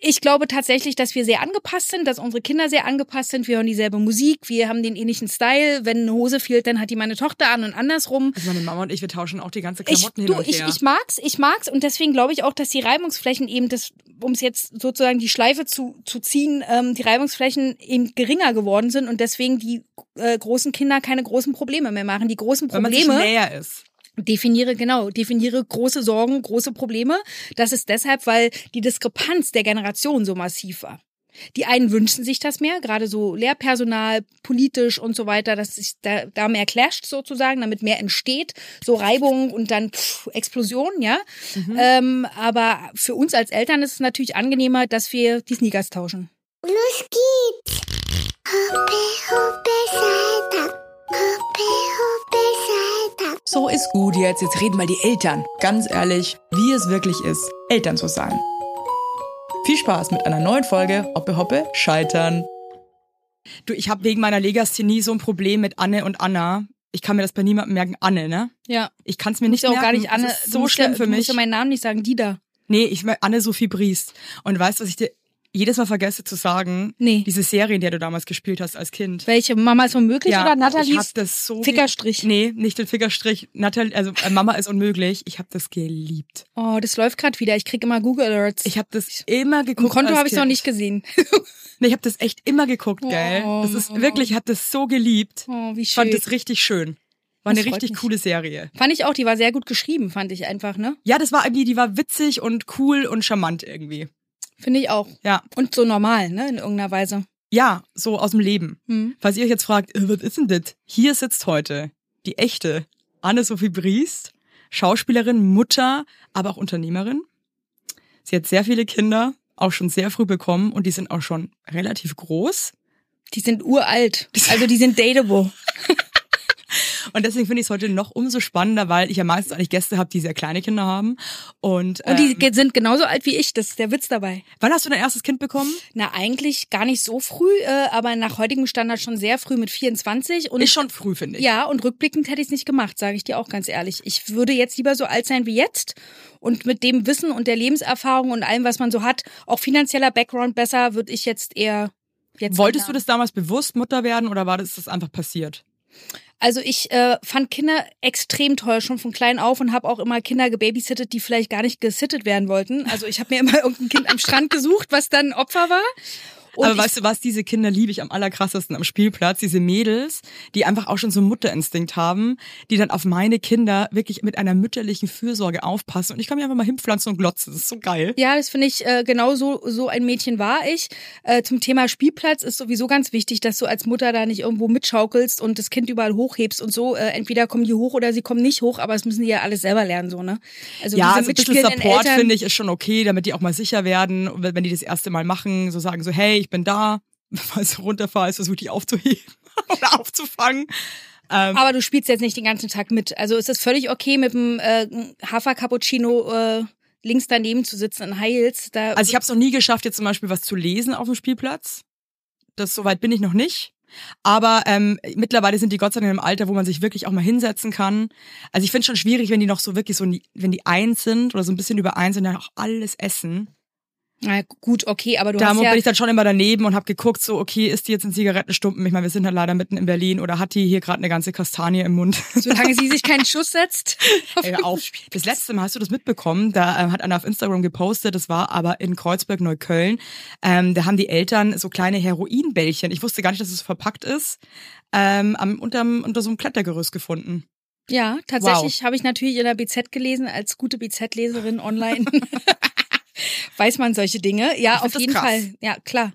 ich glaube tatsächlich, dass wir sehr angepasst sind, dass unsere Kinder sehr angepasst sind. Wir hören dieselbe Musik, wir haben den ähnlichen Style. Wenn eine Hose fehlt, dann hat die meine Tochter an und andersrum. Also meine Mama und ich, wir tauschen auch die ganze Klamotten ich, hin du, und ich, her. ich mag's, ich mag's und deswegen glaube ich auch, dass die Reibungsflächen eben das, um es jetzt sozusagen die Schleife zu, zu ziehen, ähm, die Reibungsflächen eben geringer geworden sind und deswegen die äh, großen Kinder keine großen Probleme mehr machen. Die großen Weil man sich Probleme näher ist. Definiere genau, definiere große Sorgen, große Probleme. Das ist deshalb, weil die Diskrepanz der Generation so massiv war. Die einen wünschen sich das mehr, gerade so Lehrpersonal, politisch und so weiter, dass sich da, da mehr clasht sozusagen, damit mehr entsteht, so Reibung und dann pff, Explosion, ja. Ähm, aber für uns als Eltern ist es natürlich angenehmer, dass wir die Sneakers tauschen. Los geht's. Hoppe, hoppe, Saltag. Hoppe, hoppe, Saltag. So ist gut jetzt. Jetzt reden mal die Eltern. Ganz ehrlich, wie es wirklich ist, Eltern zu sein. Viel Spaß mit einer neuen Folge Hoppe Hoppe Scheitern. Du, ich habe wegen meiner Legasthenie so ein Problem mit Anne und Anna. Ich kann mir das bei niemandem merken. Anne, ne? Ja. Ich kann es mir nicht ja auch merken. gar nicht Anne, so schlimm ja, für mich. ja meinen Namen nicht sagen, die da. Nee, ich meine Anne-Sophie Briest. Und weißt du, was ich dir jedes Mal vergesse zu sagen? Nee. Diese Serie, in der du damals gespielt hast als Kind. Welche? Mama ist unmöglich oder ich hab das so Fickerstrich? Nee, nicht den Fickerstrich. Natalie, also äh, Mama ist unmöglich. Ich habe das geliebt. Oh, das läuft gerade wieder. Ich krieg immer Google Alerts. Ich habe das immer Im geguckt. Konto als habe ich noch nicht gesehen. Nee, ich habe das echt immer geguckt, gell? Oh. Das ist wirklich, ich habe das so geliebt. Oh, wie Ich fand schön. das richtig schön. War eine richtig mich. coole Serie. Fand ich auch, die war sehr gut geschrieben, fand ich einfach, ne? Ja, das war irgendwie, die war witzig und cool und charmant irgendwie. Finde ich auch. Ja. Und so normal, ne? In irgendeiner Weise. Ja, so aus dem Leben. Hm. Falls ihr euch jetzt fragt, äh, was ist denn das? Hier sitzt heute die echte Anne-Sophie Briest, Schauspielerin, Mutter, aber auch Unternehmerin. Sie hat sehr viele Kinder, auch schon sehr früh bekommen und die sind auch schon relativ groß. Die sind uralt. Also die sind dateable. Und deswegen finde ich es heute noch umso spannender, weil ich ja meistens eigentlich Gäste habe, die sehr kleine Kinder haben. Und, Und die ähm, sind genauso alt wie ich. Das ist der Witz dabei. wann hast du dein erstes Kind bekommen? Na, eigentlich gar nicht so früh, äh, aber nach heutigem Standard schon sehr früh mit 24. Und Ist schon früh, finde ich. Ja, und rückblickend hätte ich es nicht gemacht, sage ich dir auch ganz ehrlich. Ich würde jetzt lieber so alt sein wie jetzt und mit dem Wissen und der Lebenserfahrung und allem, was man so hat, auch finanzieller Background besser, würde ich jetzt eher jetzt. Wolltest du ändern. das damals bewusst Mutter werden oder war das, das einfach passiert? Also ich äh, fand Kinder extrem toll, schon von klein auf und habe auch immer Kinder gebabysittet, die vielleicht gar nicht gesittet werden wollten. Also ich habe mir immer irgendein Kind am Strand gesucht, was dann Opfer war. Und Aber weißt du was, diese Kinder liebe ich am allerkrassesten am Spielplatz, diese Mädels, die einfach auch schon so einen Mutterinstinkt haben, die dann auf meine Kinder wirklich mit einer mütterlichen Fürsorge aufpassen und ich kann mich einfach mal hinpflanzen und glotzen, das ist so geil. Ja, das finde ich, äh, genau so, so ein Mädchen war ich. Äh, zum Thema Spielplatz ist sowieso ganz wichtig, dass du als Mutter da nicht irgendwo mitschaukelst und das Kind überall hochhebst und so. Äh, entweder kommen die hoch oder sie kommen nicht hoch, aber das müssen die ja alles selber lernen, so, ne? Also Ja, also ein bisschen Support finde ich ist schon okay, damit die auch mal sicher werden, wenn die das erste Mal machen, so sagen so, hey, ich bin da, falls du runterfallst, versuch dich aufzuheben oder aufzufangen. Ähm, Aber du spielst jetzt nicht den ganzen Tag mit. Also ist es völlig okay, mit dem äh, Hafer-Cappuccino äh, links daneben zu sitzen in Heils. Da Also ich habe es noch nie geschafft, jetzt zum Beispiel was zu lesen auf dem Spielplatz. Das soweit bin ich noch nicht. Aber ähm, mittlerweile sind die Gott sei Dank im Alter, wo man sich wirklich auch mal hinsetzen kann. Also ich finde schon schwierig, wenn die noch so wirklich so, wenn die eins sind oder so ein bisschen über eins und dann auch alles essen. Na gut, okay, aber du Da hast bin ja... ich dann schon immer daneben und habe geguckt, so okay, ist die jetzt in Zigarettenstumpen? Ich meine, wir sind halt leider mitten in Berlin oder hat die hier gerade eine ganze Kastanie im Mund? Solange sie sich keinen Schuss setzt. Ey, hör auf. Das letzte Mal hast du das mitbekommen, da ähm, hat einer auf Instagram gepostet, das war aber in Kreuzberg, Neukölln. Ähm, da haben die Eltern so kleine Heroinbällchen, ich wusste gar nicht, dass es verpackt ist, ähm, am, unterm, unter so einem Klettergerüst gefunden. Ja, tatsächlich habe ich natürlich in der BZ gelesen, als gute BZ-Leserin online. Weiß man solche Dinge? Ja, auf jeden krass. Fall. Ja, klar.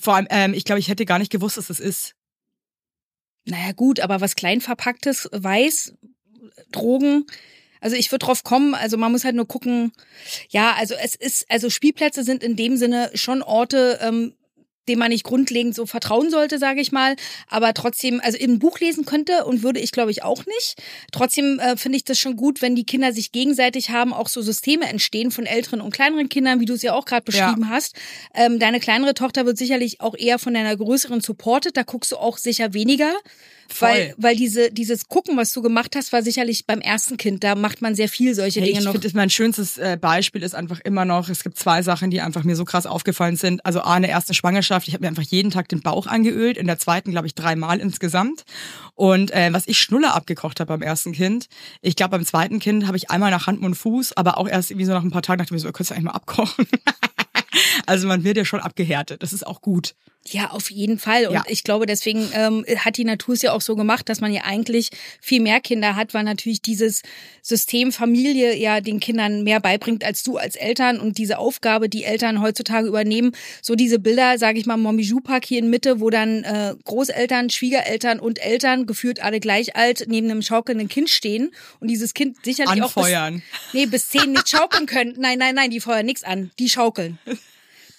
Vor allem, ähm, ich glaube, ich hätte gar nicht gewusst, dass das ist. Naja, gut, aber was klein verpacktes, weiß, Drogen, also ich würde drauf kommen, also man muss halt nur gucken, ja, also es ist, also Spielplätze sind in dem Sinne schon Orte, ähm, dem man nicht grundlegend so vertrauen sollte, sage ich mal, aber trotzdem, also im Buch lesen könnte und würde ich, glaube ich, auch nicht. Trotzdem äh, finde ich das schon gut, wenn die Kinder sich gegenseitig haben, auch so Systeme entstehen von älteren und kleineren Kindern, wie du es ja auch gerade beschrieben hast. Ähm, deine kleinere Tochter wird sicherlich auch eher von deiner größeren supportet, da guckst du auch sicher weniger Weil, weil diese, dieses Gucken, was du gemacht hast, war sicherlich beim ersten Kind. Da macht man sehr viel solche Hey, Dinge ich noch. finde, mein schönstes äh, Beispiel ist einfach immer noch, es gibt zwei Sachen, die einfach mir so krass aufgefallen sind. Also A, in der ersten Schwangerschaft, ich habe mir einfach jeden Tag den Bauch angeölt, in der zweiten, glaube ich, dreimal insgesamt. Und äh, was ich Schnuller abgekocht habe beim ersten Kind, ich glaube, beim zweiten Kind habe ich einmal nach Hand, Mund, Fuß, aber auch erst irgendwie so nach ein paar Tagen dachte ich mir so, könntest du eigentlich mal abkochen? also man wird ja schon abgehärtet, das ist auch gut. Ja, auf jeden Fall. Und Ja. ich glaube, deswegen ähm, hat die Natur es ja auch so gemacht, dass man ja eigentlich viel mehr Kinder hat, weil natürlich dieses System Familie ja den Kindern mehr beibringt als du als Eltern und diese Aufgabe, die Eltern heutzutage übernehmen. So diese Bilder, sage ich mal, Momijou-Park hier in Mitte, wo dann äh, Großeltern, Schwiegereltern und Eltern geführt alle gleich alt neben einem schaukelnden Kind stehen und dieses Kind sicherlich auch Anfeuern. bis, nee, bis zehn nicht schaukeln können. Nein, nein, nein, die feuern nichts an, die schaukeln.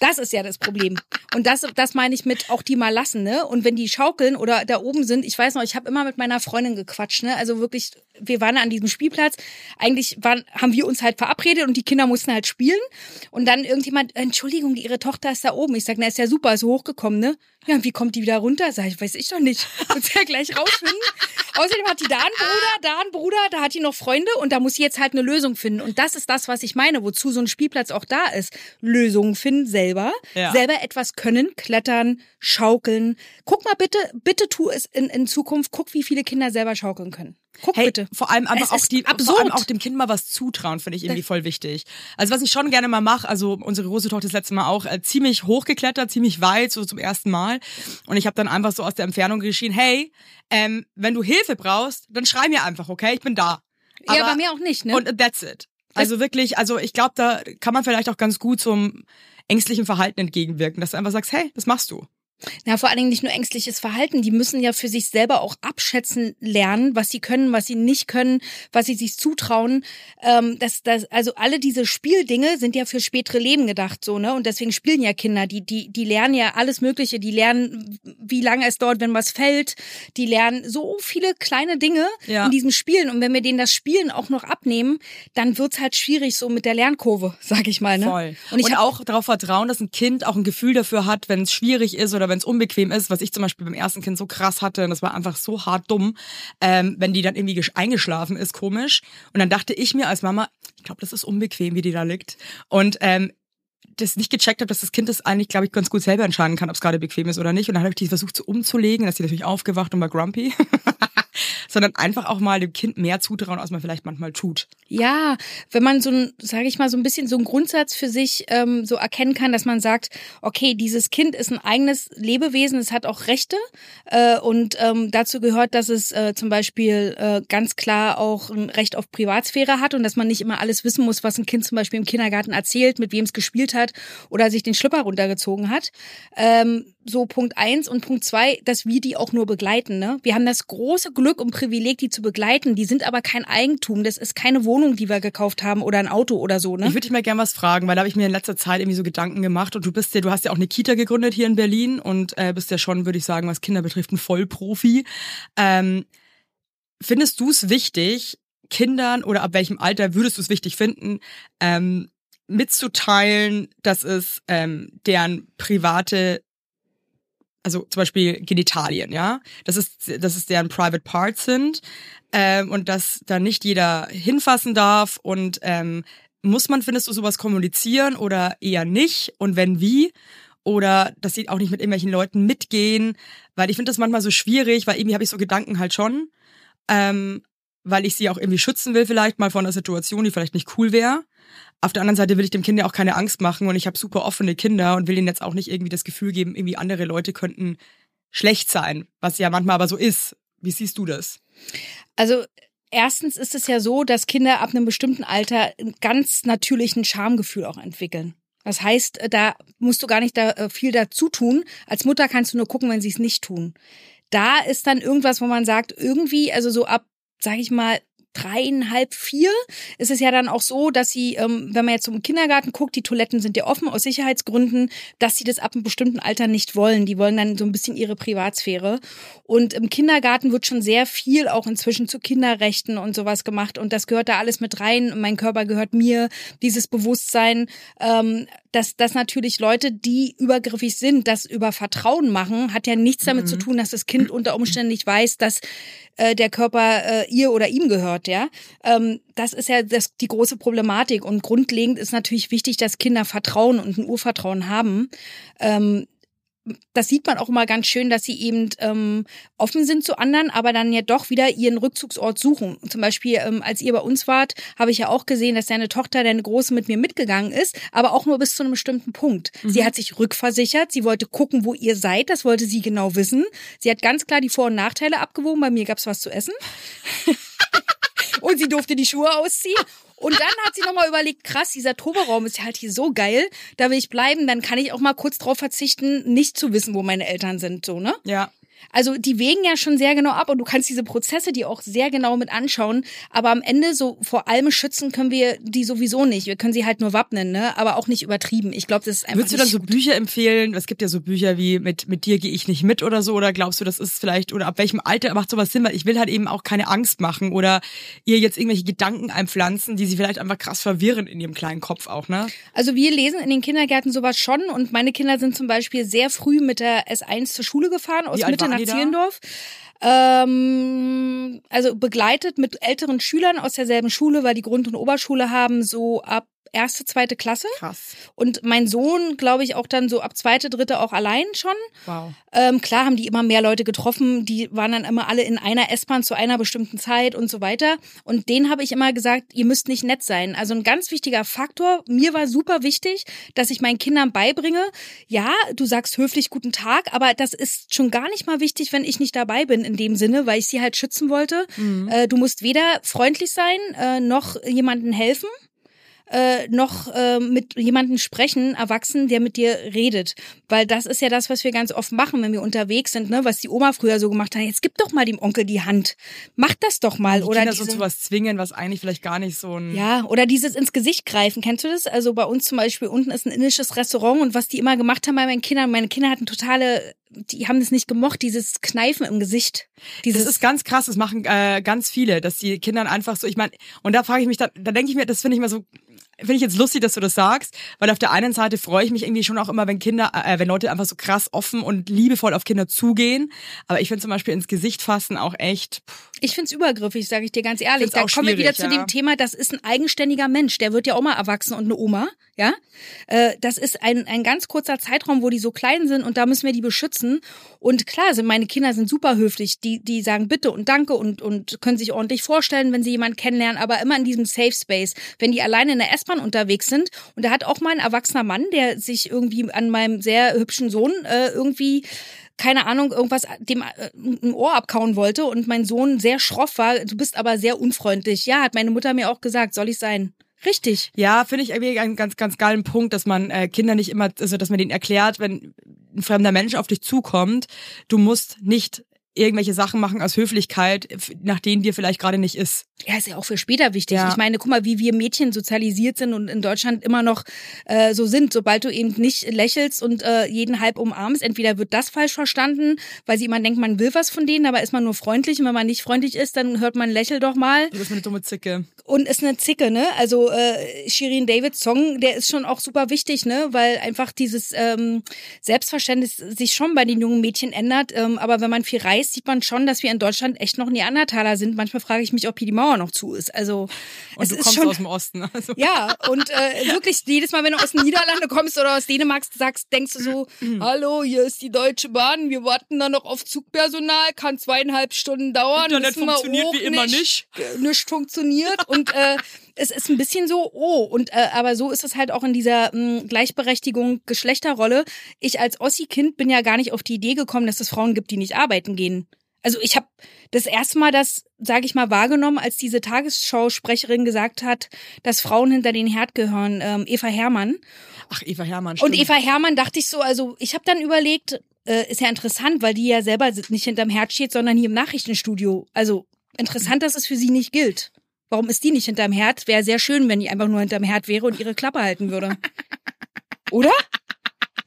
Das ist ja das Problem. Und das, das meine ich mit auch die mal lassen, ne? Und wenn die schaukeln oder da oben sind, ich weiß noch, ich habe immer mit meiner Freundin gequatscht, ne? Also wirklich, wir waren an diesem Spielplatz. Eigentlich waren, haben wir uns halt verabredet und die Kinder mussten halt spielen. Und dann irgendjemand, Entschuldigung, ihre Tochter ist da oben. Ich sag, na, ist ja super, ist hochgekommen, ne? Ja, und wie kommt die wieder runter? Sag ich, weiß ich doch nicht. Muss ja gleich rausfinden. Außerdem hat die da einen Bruder, da einen Bruder, da hat die noch Freunde und da muss sie jetzt halt eine Lösung finden. Und das ist das, was ich meine, wozu so ein Spielplatz auch da ist. Lösungen finden selber, Ja. selber etwas können, klettern, schaukeln. Guck mal bitte, bitte tu es in, in Zukunft, guck, wie viele Kinder selber schaukeln können. Guck Hey, bitte. vor allem Es einfach auch ist die, absurd. vor allem auch dem Kind mal was zutrauen, finde ich irgendwie voll wichtig. Also was ich schon gerne mal mache, also unsere große Tochter das letzte Mal auch äh, ziemlich hochgeklettert, ziemlich weit, so zum ersten Mal. Und ich habe dann einfach so aus der Entfernung geschrien, hey, ähm, wenn du Hilfe brauchst, dann schrei mir einfach, okay, ich bin da. ja, Aber- bei mir auch nicht, ne? Und that's it. Also wirklich, also ich glaube, da kann man vielleicht auch ganz gut zum ängstlichen Verhalten entgegenwirken, dass du einfach sagst, hey, das machst du. Na, vor allen Dingen nicht nur ängstliches Verhalten. Die müssen ja für sich selber auch abschätzen lernen, was sie können, was sie nicht können, was sie sich zutrauen. Ähm, das, das, also alle diese Spieldinge sind ja für spätere Leben gedacht, so, ne? Und deswegen spielen ja Kinder. Die, die, die lernen ja alles Mögliche. Die lernen, wie lange es dauert, wenn was fällt. Die lernen so viele kleine Dinge Ja. in diesem Spielen. Und wenn wir denen das Spielen auch noch abnehmen, dann wird's halt schwierig so mit der Lernkurve, sag ich mal, ne? Voll. Und ich hab, auch darauf vertrauen, dass ein Kind auch ein Gefühl dafür hat, wenn es schwierig ist oder wenn es unbequem ist, was ich zum Beispiel beim ersten Kind so krass hatte und das war einfach so hart dumm, ähm, wenn die dann irgendwie gesch- eingeschlafen ist, komisch. Und dann dachte ich mir als Mama, ich glaube, das ist unbequem, wie die da liegt. Und ähm, das nicht gecheckt habe, dass das Kind das eigentlich, glaube ich, ganz gut selber entscheiden kann, ob es gerade bequem ist oder nicht. Und dann habe ich die versucht so umzulegen, dass sie natürlich aufgewacht und war grumpy. Sondern einfach auch mal dem Kind mehr zutrauen, als man vielleicht manchmal tut. Ja, wenn man so ein, sage ich mal, so ein bisschen so einen Grundsatz für sich ähm, so erkennen kann, dass man sagt, okay, dieses Kind ist ein eigenes Lebewesen, es hat auch Rechte äh, und ähm, dazu gehört, dass es äh, zum Beispiel äh, ganz klar auch ein Recht auf Privatsphäre hat und dass man nicht immer alles wissen muss, was ein Kind zum Beispiel im Kindergarten erzählt, mit wem es gespielt hat oder sich den Schlüpper runtergezogen hat. Ähm, so Punkt eins und Punkt zwei, dass wir die auch nur begleiten. Ne? Wir haben das große Glück und Privileg, die zu begleiten. Die sind aber kein Eigentum. Das ist keine Wohnung, die wir gekauft haben oder ein Auto oder so. Ne? Ich würde dich mal gern was fragen, weil da habe ich mir in letzter Zeit irgendwie so Gedanken gemacht und du bist ja, du hast ja auch eine Kita gegründet hier in Berlin und äh, bist ja schon, würde ich sagen, was Kinder betrifft, ein Vollprofi. Ähm, findest du es wichtig, Kindern oder ab welchem Alter würdest du es wichtig finden, ähm, mitzuteilen, dass es ähm, deren private also zum Beispiel Genitalien, ja, das ist, dass es deren Private Parts sind ähm, und dass da nicht jeder hinfassen darf und ähm, muss man, findest du, sowas kommunizieren oder eher nicht und wenn wie? Oder dass sie auch nicht mit irgendwelchen Leuten mitgehen, weil ich finde das manchmal so schwierig, weil irgendwie habe ich so Gedanken halt schon, ähm, weil ich sie auch irgendwie schützen will vielleicht mal von einer Situation, die vielleicht nicht cool wäre. Auf der anderen Seite will ich dem Kind ja auch keine Angst machen und ich habe super offene Kinder und will ihnen jetzt auch nicht irgendwie das Gefühl geben, irgendwie andere Leute könnten schlecht sein, was ja manchmal aber so ist. Wie siehst du das? Also erstens ist es ja so, dass Kinder ab einem bestimmten Alter einen ganz natürlichen Schamgefühl auch entwickeln. Das heißt, da musst du gar nicht da äh, viel dazu tun. Als Mutter kannst du nur gucken, wenn sie es nicht tun. Da ist dann irgendwas, wo man sagt, irgendwie, also so ab, sag ich mal, dreieinhalb, vier ist es ja dann auch so, dass sie, ähm, wenn man jetzt zum Kindergarten guckt, die Toiletten sind ja offen aus Sicherheitsgründen, dass sie das ab einem bestimmten Alter nicht wollen. Die wollen dann so ein bisschen ihre Privatsphäre. Und im Kindergarten wird schon sehr viel auch inzwischen zu Kinderrechten und sowas gemacht. Und das gehört da alles mit rein. Mein Körper gehört mir. Dieses Bewusstsein, ähm, dass, dass natürlich Leute, die übergriffig sind, das über Vertrauen machen, hat ja nichts damit zu tun, dass das Kind unter Umständen nicht weiß, dass äh, der Körper äh, ihr oder ihm gehört, ja. Ähm, das ist ja das, die große Problematik. Und grundlegend ist natürlich wichtig, dass Kinder Vertrauen und ein Urvertrauen haben. Ähm, das sieht man auch immer ganz schön, dass sie eben ähm, offen sind zu anderen, aber dann ja doch wieder ihren Rückzugsort suchen. Zum Beispiel, ähm, als ihr bei uns wart, habe ich ja auch gesehen, dass deine Tochter, deine Große, mit mir mitgegangen ist, aber auch nur bis zu einem bestimmten Punkt. Sie hat sich rückversichert, sie wollte gucken, wo ihr seid, das wollte sie genau wissen. Sie hat ganz klar die Vor- und Nachteile abgewogen. Bei mir gab's was zu essen. Und sie durfte die Schuhe ausziehen. Und dann hat sie nochmal überlegt, krass, dieser Toberaum ist ja halt hier so geil, da will ich bleiben, dann kann ich auch mal kurz drauf verzichten, nicht zu wissen, wo meine Eltern sind, so, ne? Ja. Also die wägen ja schon sehr genau ab und du kannst diese Prozesse die auch sehr genau mit anschauen. Aber am Ende so vor allem schützen können wir die sowieso nicht. Wir können sie halt nur wappnen, ne? Aber auch nicht übertrieben. Ich glaube, das ist einfach. Würdest du dann so gut. Bücher empfehlen? Es gibt ja so Bücher wie mit, mit dir gehe ich nicht mit oder so. Oder glaubst du, das ist vielleicht, oder ab welchem Alter macht sowas Sinn? Weil ich will halt eben auch keine Angst machen oder ihr jetzt irgendwelche Gedanken einpflanzen, die sie vielleicht einfach krass verwirren in ihrem kleinen Kopf auch, ne? Also wir lesen in den Kindergärten sowas schon und meine Kinder sind zum Beispiel sehr früh mit der S1 zur Schule gefahren aus Mitte nach? Zehlendorf. Ähm, also begleitet mit älteren Schülern aus derselben Schule, weil die Grund- und Oberschule haben so ab erste, zweite Klasse. Krass. Und mein Sohn, glaube ich, auch dann so ab zweite, dritte auch allein schon. Wow. Ähm, klar haben die immer mehr Leute getroffen, die waren dann immer alle in einer S-Bahn zu einer bestimmten Zeit und so weiter. Und denen habe ich immer gesagt, ihr müsst nicht nett sein. Also ein ganz wichtiger Faktor, mir war super wichtig, dass ich meinen Kindern beibringe, ja, du sagst höflich guten Tag, aber das ist schon gar nicht mal wichtig, wenn ich nicht dabei bin in dem Sinne, weil ich sie halt schützen wollte. Äh, du musst weder freundlich sein, äh, noch jemanden helfen äh, noch äh, mit jemandem sprechen, erwachsen, der mit dir redet. Weil das ist ja das, was wir ganz oft machen, wenn wir unterwegs sind, ne? was die Oma früher so gemacht hat. Jetzt gib doch mal dem Onkel die Hand. Mach das doch mal. Die oder Kinder so zu was zwingen, was eigentlich vielleicht gar nicht so ein... ja, oder dieses ins Gesicht greifen. Kennst du das? Also bei uns zum Beispiel unten ist ein indisches Restaurant und was die immer gemacht haben bei meinen Kindern, meine Kinder hatten totale, die haben das nicht gemocht, dieses Kneifen im Gesicht. Dieses, Das ist ganz krass, das machen äh, ganz viele, dass die Kindern einfach so, ich meine, und da frage ich mich, da, da denke ich mir, das finde ich mal so, finde ich jetzt lustig, dass du das sagst, weil auf der einen Seite freue ich mich irgendwie schon auch immer, wenn Kinder, äh, wenn Leute einfach so krass offen und liebevoll auf Kinder zugehen, aber ich finde zum Beispiel ins Gesicht fassen auch echt, pff, Ich find's übergriffig, sage ich dir ganz ehrlich. Da kommen wir wieder zu ja. dem Thema, das ist ein eigenständiger Mensch. Der wird ja auch mal erwachsen und eine Oma, ja. Äh, Das ist ein, ein ganz kurzer Zeitraum, wo die so klein sind und da müssen wir die beschützen. Und klar, sind meine Kinder sind super höflich. Die, die sagen bitte und danke und, und können sich ordentlich vorstellen, wenn sie jemanden kennenlernen, aber immer in diesem Safe Space. Wenn die alleine in der S-Bahn unterwegs sind und da hat auch mal ein erwachsener Mann, der sich irgendwie an meinem sehr hübschen Sohn äh, irgendwie keine Ahnung, irgendwas dem äh, ein Ohr abkauen wollte und mein Sohn sehr schroff war. Du bist aber sehr unfreundlich. Ja, hat meine Mutter mir auch gesagt, soll ich sein. Richtig. Ja, finde ich irgendwie einen ganz, ganz geilen Punkt, dass man äh, Kinder nicht immer, also dass man denen erklärt, wenn ein fremder Mensch auf dich zukommt, du musst nicht irgendwelche Sachen machen aus Höflichkeit, nach denen dir vielleicht gerade nicht ist. Ja, ist ja auch für später wichtig. Ja. Ich meine, guck mal, wie wir Mädchen sozialisiert sind und in Deutschland immer noch äh, so sind. Sobald du eben nicht lächelst und äh, jeden halb umarmst, entweder wird das falsch verstanden, weil sie immer denkt, man will was von denen, aber ist man nur freundlich. Und wenn man nicht freundlich ist, dann hört man lächel doch mal. Du bist eine dumme Zicke. und ist eine Zicke, ne? Also äh, Shirin Davids Song, der ist schon auch super wichtig, ne? Weil einfach dieses ähm, Selbstverständnis sich schon bei den jungen Mädchen ändert. Ähm, aber wenn man viel reist, sieht man schon, dass wir in Deutschland echt noch Neandertaler sind. Manchmal frage ich mich, ob hier die Mauer noch zu ist. Also Und es du ist kommst schon aus dem Osten. Also. ja, und äh, wirklich jedes Mal, wenn du aus den Niederlanden kommst oder aus Dänemark sagst, denkst du so, hallo, hier ist die Deutsche Bahn, wir warten da noch auf Zugpersonal, kann zweieinhalb Stunden dauern. Internet funktioniert hoch, wie immer nicht. Äh, Nicht funktioniert und äh, es ist ein bisschen so, oh, und äh, aber so ist es halt auch in dieser mh, Gleichberechtigung Geschlechterrolle. Ich als Ossi-Kind bin ja gar nicht auf die Idee gekommen, dass es Frauen gibt, die nicht arbeiten gehen. Also ich habe das erste Mal das, sage ich mal, wahrgenommen, als diese Tagesschausprecherin gesagt hat, dass Frauen hinter den Herd gehören, ähm, Eva Hermann. Ach, Eva Hermann, Und stimmt. Eva Hermann dachte ich so, also ich habe dann überlegt, äh, ist ja interessant, weil die ja selber nicht hinterm Herd steht, sondern hier im Nachrichtenstudio. Also interessant, dass es für sie nicht gilt. Warum ist die nicht hinterm Herd? Wäre sehr schön, wenn die einfach nur hinterm Herd wäre und ihre Klappe halten würde. Oder?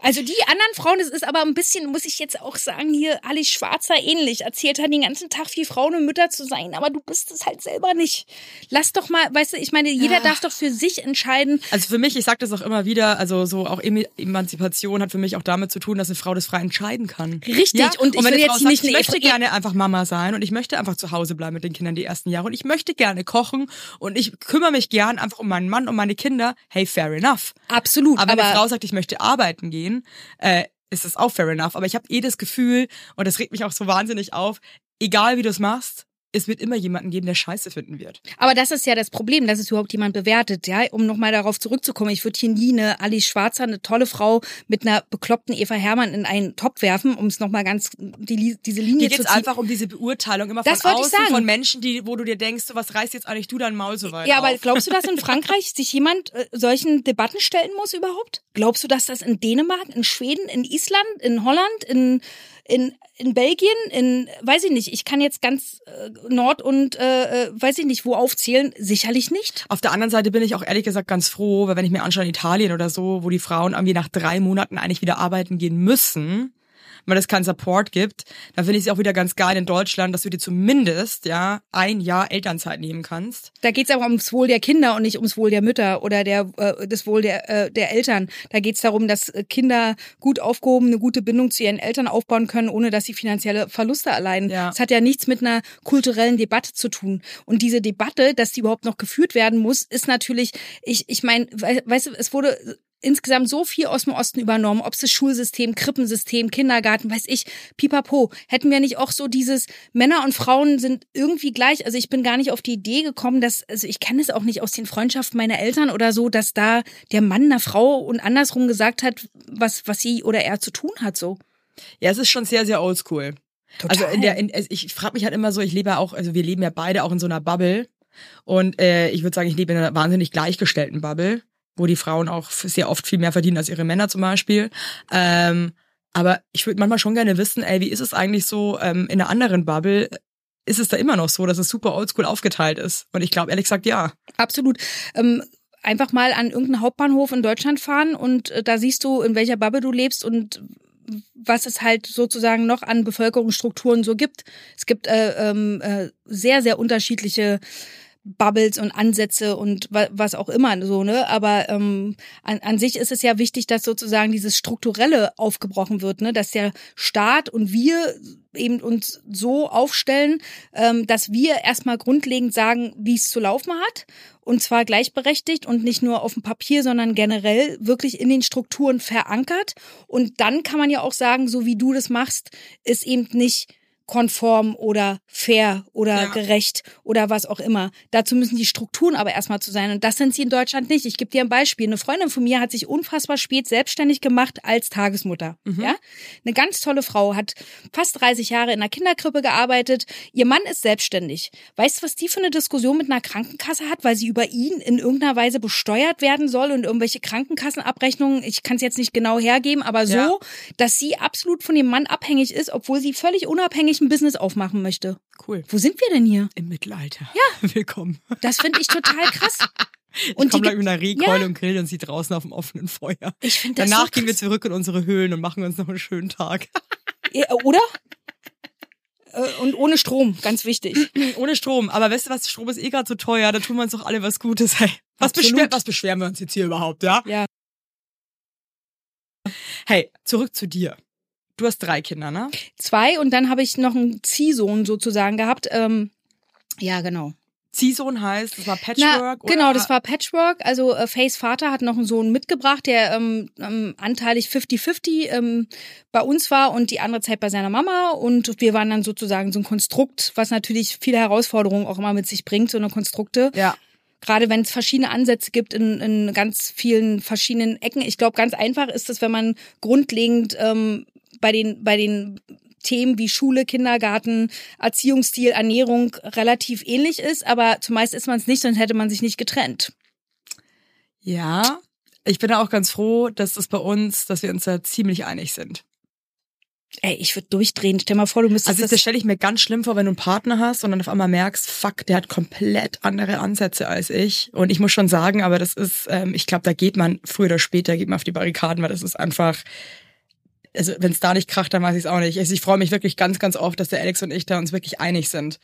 Also die anderen Frauen, das ist aber ein bisschen, muss ich jetzt auch sagen, hier Alice Schwarzer ähnlich. Erzählt hat den ganzen Tag wie Frauen und Mütter zu sein, aber du bist es halt selber nicht. Lass doch mal, weißt du, ich meine, jeder Ja. darf doch für sich entscheiden. Also für mich, ich sage das auch immer wieder, also so auch Emanzipation hat für mich auch damit zu tun, dass eine Frau das frei entscheiden kann. Richtig, Ja? und ich wenn will jetzt sagt, nicht ich möchte gerne einfach Mama sein und ich möchte einfach zu Hause bleiben mit den Kindern die ersten Jahre und ich möchte gerne kochen und ich kümmere mich gern einfach um meinen Mann, um meine Kinder. Hey, fair enough. Absolut, Aber, aber, eine Frau sagt, ich möchte arbeiten gehen, äh, ist das auch fair enough. Aber ich habe eh das Gefühl, und das regt mich auch so wahnsinnig auf, egal wie du es machst, es wird immer jemanden geben, der Scheiße finden wird. aber das ist ja das Problem, dass es überhaupt jemand bewertet, ja. Um nochmal darauf zurückzukommen, ich würde hier nie eine Alice Schwarzer, eine tolle Frau mit einer bekloppten Eva Hermann in einen Topf werfen, um es nochmal ganz die, diese Linie Hier zu ziehen. einfach um diese Beurteilung immer Das von außen, sagen. von Menschen, die, wo du dir denkst, so, was reißt jetzt eigentlich du dein Maul so weit Ja, aber auf? glaubst du, dass in Frankreich sich jemand äh, solchen Debatten stellen muss überhaupt? Glaubst du, dass das in Dänemark, in Schweden, in Island, in Holland, in in, in Belgien, in weiß ich nicht, ich kann jetzt ganz äh, Nord und äh, äh, weiß ich nicht wo aufzählen, sicherlich nicht. Auf der anderen Seite bin ich auch ehrlich gesagt ganz froh, weil wenn ich mir anschaue in Italien oder so, wo die Frauen irgendwie nach drei Monaten eigentlich wieder arbeiten gehen müssen, weil es keinen Support gibt, dann finde ich es auch wieder ganz geil in Deutschland, dass du dir zumindest ja ein Jahr Elternzeit nehmen kannst. Da geht's aber ums Wohl der Kinder und nicht ums Wohl der Mütter oder der äh, das Wohl der äh, der Eltern. Da geht's darum, dass äh, Kinder gut aufgehoben eine gute Bindung zu ihren Eltern aufbauen können, ohne dass sie finanzielle Verluste erleiden. Ja. Das hat ja nichts mit einer kulturellen Debatte zu tun. Und diese Debatte, dass die überhaupt noch geführt werden muss, ist natürlich, ich ich meine, we weißt du, es wurde insgesamt so viel aus dem Osten übernommen, ob es das Schulsystem, Krippensystem, Kindergarten, weiß ich, pipapo. Hätten wir nicht auch so dieses Männer und Frauen sind irgendwie gleich. Also ich bin gar nicht auf die Idee gekommen, dass, also ich kenne es auch nicht aus den Freundschaften meiner Eltern oder so, dass da der Mann einer Frau und andersrum gesagt hat, was, was sie oder er zu tun hat, so. Ja, es ist schon sehr, sehr oldschool. Also in der, in, ich frage mich halt immer so, ich lebe ja auch, also wir leben ja beide auch in so einer Bubble. Und äh, ich würde sagen, ich lebe in einer wahnsinnig gleichgestellten Bubble, wo die Frauen auch sehr oft viel mehr verdienen als ihre Männer zum Beispiel. Ähm, aber ich würde manchmal schon gerne wissen, ey, wie ist es eigentlich so ähm, in einer anderen Bubble? Ist es da immer noch so, dass es super oldschool aufgeteilt ist? Und ich glaube ehrlich gesagt, ja. Absolut. Ähm, einfach mal an irgendeinen Hauptbahnhof in Deutschland fahren und äh, da siehst du, in welcher Bubble du lebst und was es halt sozusagen noch an Bevölkerungsstrukturen so gibt. Es gibt äh, ähm, äh, sehr, sehr unterschiedliche Bubbles und Ansätze und wa was auch immer so, ne? Aber ähm, an, an sich ist es ja wichtig, dass sozusagen dieses Strukturelle aufgebrochen wird, ne? Dass der Staat und wir eben uns so aufstellen, ähm, dass wir erstmal grundlegend sagen, wie es zu laufen hat. Und zwar gleichberechtigt und nicht nur auf dem Papier, sondern generell wirklich in den Strukturen verankert. Und dann kann man ja auch sagen, so wie du das machst, ist eben nicht konform oder fair oder Ja. gerecht oder was auch immer. Dazu müssen die Strukturen aber erstmal zu sein. Und das sind sie in Deutschland nicht. Ich gebe dir ein Beispiel. Eine Freundin von mir hat sich unfassbar spät selbstständig gemacht als Tagesmutter. Ja? Eine ganz tolle Frau, hat fast 30 Jahre in einer Kinderkrippe gearbeitet. Ihr Mann ist selbstständig. Weißt du, was die für eine Diskussion mit einer Krankenkasse hat, weil sie über ihn in irgendeiner Weise besteuert werden soll und irgendwelche Krankenkassenabrechnungen, ich kann es jetzt nicht genau hergeben, aber so, Ja. dass sie absolut von dem Mann abhängig ist, obwohl sie völlig unabhängig ein Business aufmachen möchte. Cool. Wo sind wir denn hier? Im Mittelalter. Ja. Willkommen. Das finde ich total krass. Und Und ich komme gleich mit einer Rehkeule Ja. und grillen uns die draußen auf dem offenen Feuer. Ich finde das Danach so gehen wir zurück in unsere Höhlen und machen uns noch einen schönen Tag. Ja, Oder? Äh, Und ohne Strom, ganz wichtig. Ohne Strom. Aber weißt du was, Strom ist eh gerade so teuer, da tun wir uns doch alle was Gutes. Hey, was, beschwer, was beschweren wir uns jetzt hier überhaupt, ja? Ja. Hey, zurück zu dir. Du hast drei Kinder, ne? Zwei und dann habe ich noch einen Ziehsohn sozusagen gehabt. Ähm, ja, genau. Ziehsohn heißt, das war Patchwork? Na, genau, oder? das war Patchwork. Also äh, Fays Vater hat noch einen Sohn mitgebracht, der ähm, ähm, anteilig 50-50 ähm, bei uns war und die andere Zeit bei seiner Mama. Und wir waren dann sozusagen so ein Konstrukt, was natürlich viele Herausforderungen auch immer mit sich bringt, so eine Konstrukte. Ja. Gerade wenn es verschiedene Ansätze gibt in, in ganz vielen verschiedenen Ecken. Ich glaube, ganz einfach ist es, wenn man grundlegend ähm, bei den bei den Themen wie Schule, Kindergarten, Erziehungsstil, Ernährung relativ ähnlich ist, aber zumeist ist man es nicht, sonst hätte man sich nicht getrennt. Ja. Ich bin da auch ganz froh, dass es bei uns, dass wir uns da ziemlich einig sind. Ey, ich würde durchdrehen. Stell mal vor, du müsstest Also das das. stelle ich mir ganz schlimm vor, wenn du einen Partner hast und dann auf einmal merkst, fuck, der hat komplett andere Ansätze als ich. Und ich muss schon sagen, aber das ist, ähm, ich glaube, da geht man früher oder später geht man auf die Barrikaden, weil das ist einfach, also wenn es da nicht kracht, dann weiß ich es auch nicht. Also ich freue mich wirklich ganz, ganz oft, dass der Alex und ich da uns wirklich einig sind.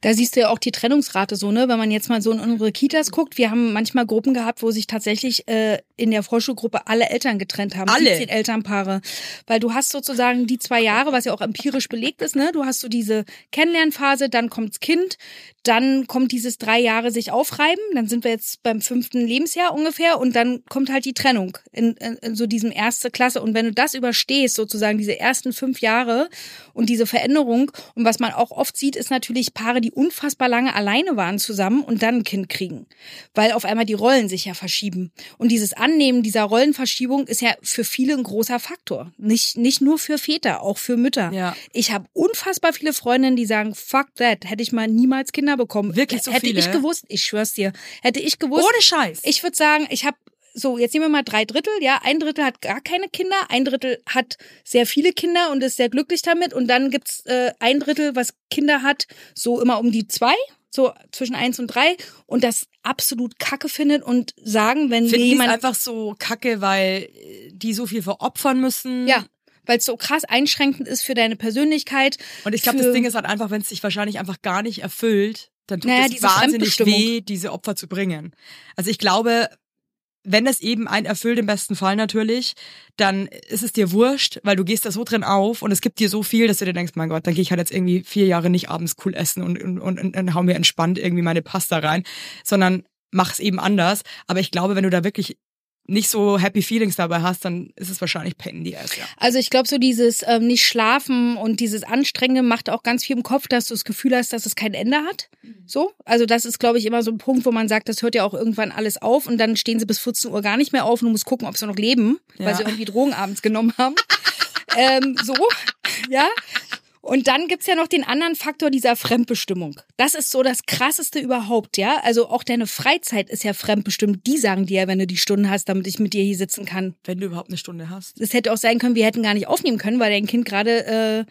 Da siehst du ja auch die Trennungsrate so, ne? Wenn man jetzt mal so in unsere Kitas guckt, wir haben manchmal Gruppen gehabt, wo sich tatsächlich äh, in der Vorschulgruppe alle Eltern getrennt haben. Alle? 17 Elternpaare. Weil du hast sozusagen die zwei Jahre, was ja auch empirisch belegt ist, ne? Du hast so diese Kennenlernphase, dann kommt's Kind, dann kommt dieses drei Jahre sich aufreiben, dann sind wir jetzt beim fünften Lebensjahr ungefähr und dann kommt halt die Trennung in, in, in so diesem erste Klasse. Und wenn du das überstehst, sozusagen diese ersten fünf Jahre und diese Veränderung und was man auch oft sieht, ist natürlich Paare, die unfassbar lange alleine waren zusammen und dann ein Kind kriegen, weil auf einmal die Rollen sich ja verschieben. Und dieses Annehmen dieser Rollenverschiebung ist ja für viele ein großer Faktor. Nicht, nicht nur für Väter, auch für Mütter. Ja. Ich habe unfassbar viele Freundinnen, die sagen, fuck that, hätte ich mal niemals Kinder bekommen. Wirklich so Hätte viele? ich gewusst, ich schwör's dir, hätte ich gewusst. Ohne Scheiß. Ich würde sagen, ich habe so, jetzt nehmen wir mal drei Drittel, ja, ein Drittel hat gar keine Kinder, ein Drittel hat sehr viele Kinder und ist sehr glücklich damit und dann gibt's äh, ein Drittel, was Kinder hat, so immer um die zwei, so zwischen eins und drei und das absolut kacke findet und sagen, wenn mir Finde ich jemand einfach so kacke, weil äh, die so viel veropfern müssen. ja, weil es so krass einschränkend ist für deine Persönlichkeit. Und ich glaube, das Ding ist halt einfach, wenn es sich wahrscheinlich einfach gar nicht erfüllt, dann tut Naja, es wahnsinnig weh, diese Opfer zu bringen. Also ich glaube, wenn es eben einen erfüllt, im besten Fall natürlich, dann ist es dir wurscht, weil du gehst da so drin auf und es gibt dir so viel, dass du dir denkst, mein Gott, dann gehe ich halt jetzt irgendwie vier Jahre nicht abends cool essen und, und, und, und, hau mir entspannt irgendwie meine Pasta rein, sondern mach es eben anders. Aber ich glaube, wenn du da wirklich nicht so happy feelings dabei hast, dann ist es wahrscheinlich pain in the ass, ja. Also ich glaube, so dieses ähm, nicht schlafen und dieses Anstrengende macht auch ganz viel im Kopf, dass du das Gefühl hast, dass es kein Ende hat. So, also das ist, glaube ich, immer so ein Punkt, wo man sagt, das hört ja auch irgendwann alles auf und dann stehen sie bis 14 Uhr gar nicht mehr auf und du musst gucken, ob sie noch leben, weil Ja. sie irgendwie Drogen abends genommen haben. ähm, so, ja. Und dann gibt's ja noch den anderen Faktor dieser Fremdbestimmung. Das ist so das Krasseste überhaupt, ja. Also auch deine Freizeit ist ja fremdbestimmt. Die sagen dir ja, wenn du die Stunden hast, damit ich mit dir hier sitzen kann. Wenn du überhaupt eine Stunde hast. Es hätte auch sein können, wir hätten gar nicht aufnehmen können, weil dein Kind gerade äh,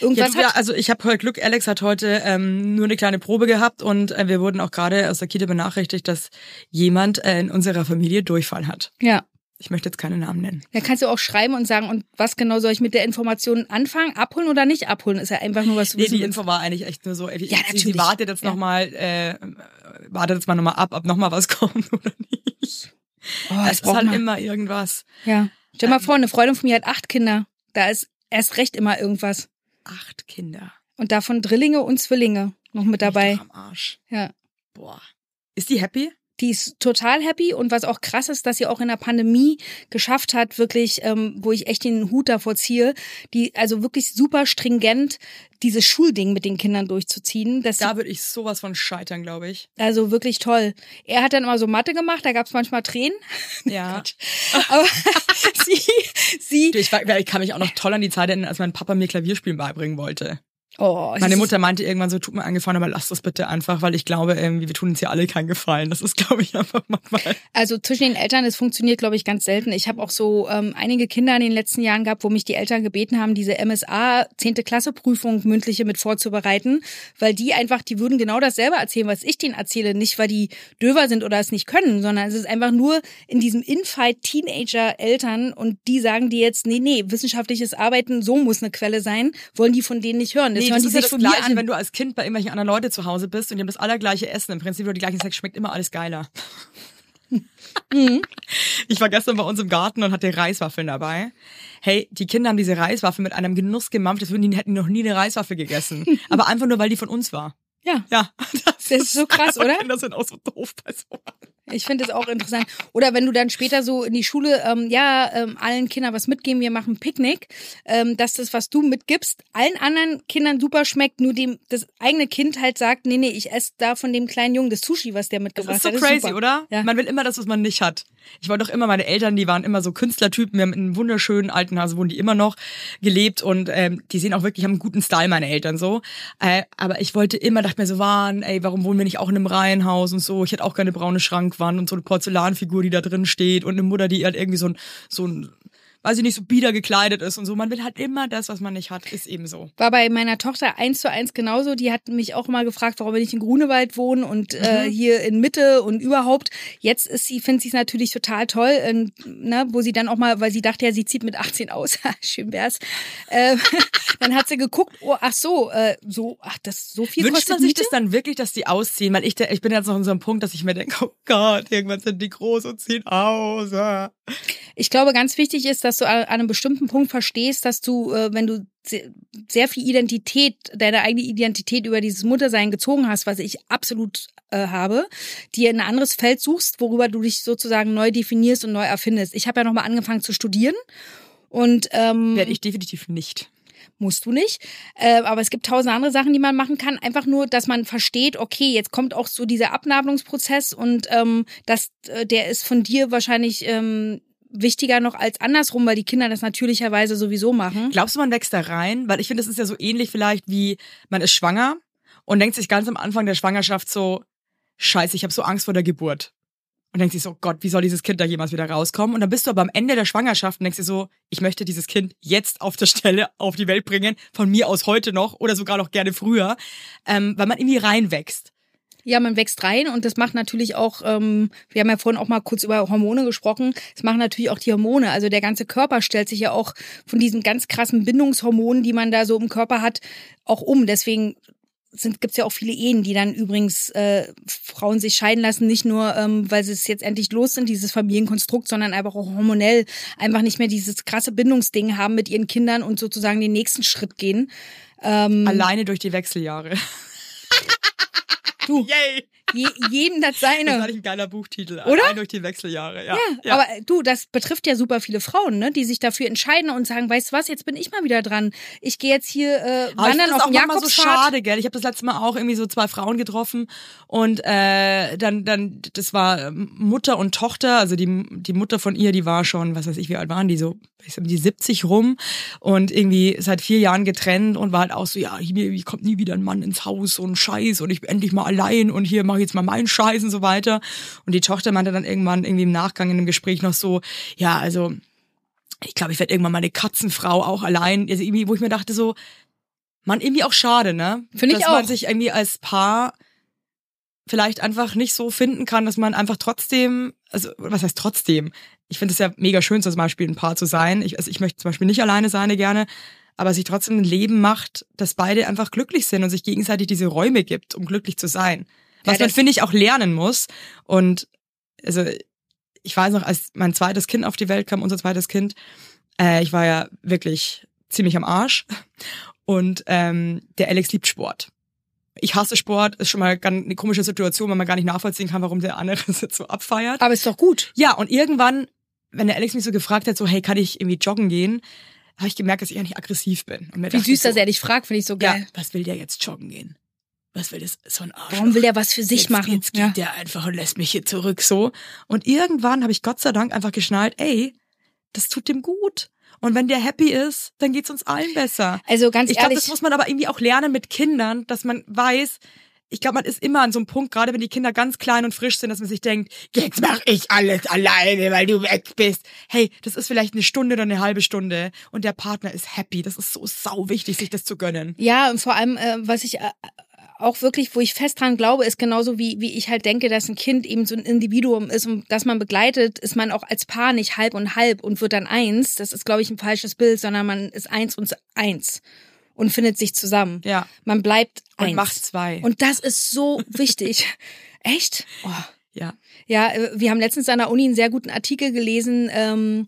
irgendwas ja, hat. also ich habe heute Glück, Alex hat heute ähm, nur eine kleine Probe gehabt und äh, wir wurden auch gerade aus der Kita benachrichtigt, dass jemand äh, in unserer Familie Durchfall hat. Ja. Ich möchte jetzt keine Namen nennen. Da kannst du auch schreiben und sagen, und was genau soll ich mit der Information anfangen? Abholen oder nicht abholen? Ist ja einfach nur was Nee, die. Info war eigentlich echt nur so, ey, Ja, sie, sie natürlich. wartet jetzt Ja. noch mal, äh, wartet jetzt mal nochmal ab, ob nochmal was kommt oder nicht. Oh, es ist halt man. immer irgendwas. Ja. Stell Ähm. mal vor, eine Freundin von mir hat acht Kinder. Da ist erst recht immer irgendwas. Acht Kinder. Und davon Drillinge und Zwillinge noch mit dabei. Doch am Arsch. Ja. Boah. Ist die happy? Die ist total happy und was auch krass ist, dass sie auch in der Pandemie geschafft hat, wirklich, ähm, wo ich echt den Hut davor ziehe, die also wirklich super stringent dieses Schulding mit den Kindern durchzuziehen. Dass Da würde ich sowas von scheitern, glaube ich. Also wirklich toll. Er hat dann immer so Mathe gemacht, da gab es manchmal Tränen. Ja. Aber sie, sie. Du, ich, war- ich kann mich auch noch toll an die Zeit erinnern, als mein Papa mir Klavierspielen beibringen wollte. Oh, Meine Mutter meinte irgendwann so, tut mir einen Gefallen, aber lass das bitte einfach, weil ich glaube, irgendwie, wir tun uns hier alle keinen Gefallen. Das ist, glaube ich, einfach manchmal. Also zwischen den Eltern, das funktioniert, glaube ich, ganz selten. Ich habe auch so ähm, einige Kinder in den letzten Jahren gehabt, wo mich die Eltern gebeten haben, diese MSA 10. Klasse Prüfung mündliche mit vorzubereiten, weil die einfach, die würden genau dasselbe erzählen, was ich denen erzähle. Nicht, weil die döver sind oder es nicht können, sondern es ist einfach nur in diesem Infight Teenager-Eltern und die sagen dir jetzt, nee, nee, wissenschaftliches Arbeiten, so muss eine Quelle sein, wollen die von denen nicht hören. Das Nee, das ist ja das Gleiche, an. wenn du als Kind bei irgendwelchen anderen Leute zu Hause bist und die haben das allergleiche Essen, im Prinzip oder die gleichen Sex, schmeckt immer alles geiler. Mhm. Ich war gestern bei uns im Garten und hatte Reiswaffeln dabei. Hey, die Kinder haben diese Reiswaffeln mit einem Genuss gemampft, als würden die hätten noch nie eine Reiswaffel gegessen. Aber einfach nur, weil die von uns war. ja. Ja, das, ist so krass, oder? Kinder sind auch so doof bei so. Ich finde es auch interessant. Oder wenn du dann später so in die Schule, ähm, ja, ähm, allen Kindern was mitgeben, wir machen Picknick, ähm, dass das, was du mitgibst, allen anderen Kindern super schmeckt, nur dem das eigene Kind halt sagt, nee, nee, ich esse da von dem kleinen Jungen das Sushi, was der Das mitgebracht ist so hat. crazy, super. oder? Ja. Man will immer das, was man nicht hat. Ich wollte doch immer, meine Eltern, die waren immer so Künstlertypen, wir haben in einem wunderschönen alten Hause, wohnen die immer noch gelebt und ähm, die sehen auch wirklich, haben einen guten Style, meine Eltern so. Äh, aber ich wollte immer, dachte mir so, waren, ey, warum wohnen wir nicht auch in einem Reihenhaus und so? Ich hätte auch gerne braune Schrankwand und so eine Porzellanfigur, die da drin steht und eine Mutter, die halt irgendwie so ein, so ein weiß ich nicht, so bieder gekleidet ist und so. Man will halt immer das, was man nicht hat, ist eben so. War bei meiner Tochter eins zu eins genauso. Die hat mich auch mal gefragt, warum wir nicht in Grunewald wohnen und äh, Mhm. hier in Mitte und überhaupt. Jetzt ist sie, findet sie es natürlich total toll, äh, ne, wo sie dann auch mal, weil sie dachte ja, sie zieht mit 18 aus. Schön wär's. Äh, dann hat sie geguckt, oh, ach so, äh, so, ach, das so viel Wünscht kostet man sich Miete? das dann wirklich, dass die ausziehen? Weil ich, der- ich bin jetzt noch in so einem Punkt, dass ich mir denke, oh Gott, irgendwann sind die groß und ziehen aus. ah. Ich glaube, ganz wichtig ist, dass du an einem bestimmten Punkt verstehst, dass du, äh, wenn du se- sehr viel Identität, deine eigene Identität über dieses Muttersein gezogen hast, was ich absolut äh, habe, dir ein anderes Feld suchst, worüber du dich sozusagen neu definierst und neu erfindest. Ich habe ja nochmal angefangen zu studieren und ähm, Werde ich definitiv nicht. musst du nicht. Äh, aber es gibt tausend andere Sachen, die man machen kann. Einfach nur, dass man versteht, okay, jetzt kommt auch so dieser Abnabelungsprozess und ähm, das, äh, der ist von dir wahrscheinlich ähm, wichtiger noch als andersrum, weil die Kinder das natürlicherweise sowieso machen. Glaubst du, man wächst da rein? Weil ich finde, das ist ja so ähnlich vielleicht wie man ist schwanger und denkt sich ganz am Anfang der Schwangerschaft so, scheiße, ich habe so Angst vor der Geburt. Und denkt sich so, Gott, wie soll dieses Kind da jemals wieder rauskommen? Und dann bist du aber am Ende der Schwangerschaft und denkst dir so, ich möchte dieses Kind jetzt auf der Stelle auf die Welt bringen, von mir aus heute noch oder sogar noch gerne früher, ähm, weil man irgendwie reinwächst. Ja, man wächst rein und das macht natürlich auch, ähm, wir haben ja vorhin auch mal kurz über Hormone gesprochen, das machen natürlich auch die Hormone. Also der ganze Körper stellt sich ja auch von diesen ganz krassen Bindungshormonen, die man da so im Körper hat, auch um. Deswegen sind, gibt's ja auch viele Ehen, die dann übrigens äh, Frauen sich scheiden lassen, nicht nur, ähm, weil sie es jetzt endlich los sind, dieses Familienkonstrukt, sondern einfach auch hormonell einfach nicht mehr dieses krasse Bindungsding haben mit ihren Kindern und sozusagen den nächsten Schritt gehen. Ähm, Alleine durch die Wechseljahre. Du. Yay! je, jedem das Das war seine. nicht ein geiler Buchtitel. Oder? Allein durch die Wechseljahre, ja. Ja, aber du, das betrifft ja super viele Frauen, ne, die sich dafür entscheiden und sagen, weißt du was, jetzt bin ich mal wieder dran. Ich gehe jetzt hier äh, Aber ich wandern finde auf das auch dem manchmal so Jakobspfad. schade, gell? Ich habe das letzte Mal auch irgendwie so zwei Frauen getroffen und äh, dann dann das war ähm, Mutter und Tochter, also die die Mutter von ihr, die war schon, was weiß ich, wie alt waren die so, ich sag, die 70 rum und irgendwie seit vier Jahren getrennt und war halt auch so, ja, hier hier kommt nie wieder ein Mann ins Haus und Scheiß und ich bin endlich mal allein und hier mache ich jetzt mal meinen Scheiß und so weiter. Und die Tochter meinte dann irgendwann irgendwie im Nachgang in dem Gespräch noch so, ja, also ich glaube, ich werde irgendwann meine Katzenfrau auch allein, also irgendwie, wo ich mir dachte so, man, irgendwie auch schade, ne? Finde ich dass man auch. sich irgendwie als Paar vielleicht einfach nicht so finden kann, dass man einfach trotzdem, also was heißt trotzdem? Ich finde es ja mega schön, zum Beispiel ein Paar zu sein. Ich, also ich möchte zum Beispiel nicht alleine sein gerne, aber sich trotzdem ein Leben macht, dass beide einfach glücklich sind und sich gegenseitig diese Räume gibt, um glücklich zu sein. Was Ja, man, finde ich, auch lernen muss. Und also ich weiß noch, als mein zweites Kind auf die Welt kam, unser zweites Kind, äh, ich war ja wirklich ziemlich am Arsch. Und ähm, der Alex liebt Sport. Ich hasse Sport, ist schon mal eine komische Situation, weil man gar nicht nachvollziehen kann, warum der andere so abfeiert. Aber ist doch gut. Ja, und irgendwann, wenn der Alex mich so gefragt hat, so, hey, kann ich irgendwie joggen gehen, habe ich gemerkt, dass ich eigentlich aggressiv bin. Wie süß, so, dass er dich fragt, finde ich so ja, geil. was will der jetzt joggen gehen? Was will das? So ein Arsch. Warum will der was für sich jetzt, machen? Jetzt geht ja. der einfach und lässt mich hier zurück so. Und irgendwann habe ich Gott sei Dank einfach geschnallt, ey, das tut dem gut. Und wenn der happy ist, dann geht's uns allen besser. Also ganz Ich glaube, ehrlich, das muss man aber irgendwie auch lernen mit Kindern, dass man weiß, ich glaube, man ist immer an so einem Punkt, gerade wenn die Kinder ganz klein und frisch sind, dass man sich denkt, jetzt mache ich alles alleine, weil du weg bist. Hey, das ist vielleicht eine Stunde oder eine halbe Stunde und der Partner ist happy. Das ist so sau wichtig, sich das zu gönnen. Ja, und vor allem, äh, was ich äh, auch wirklich, wo ich fest dran glaube, ist genauso wie, wie ich halt denke, dass ein Kind eben so ein Individuum ist und das man begleitet, ist man auch als Paar nicht halb und halb und wird dann eins. Das ist, glaube ich, ein falsches Bild, sondern man ist eins und eins und findet sich zusammen. Ja. Man bleibt Und eins. macht zwei. Und das ist so wichtig. Echt? Oh. ja. Ja, äh, wir haben letztens an der Uni einen sehr guten Artikel gelesen, ähm,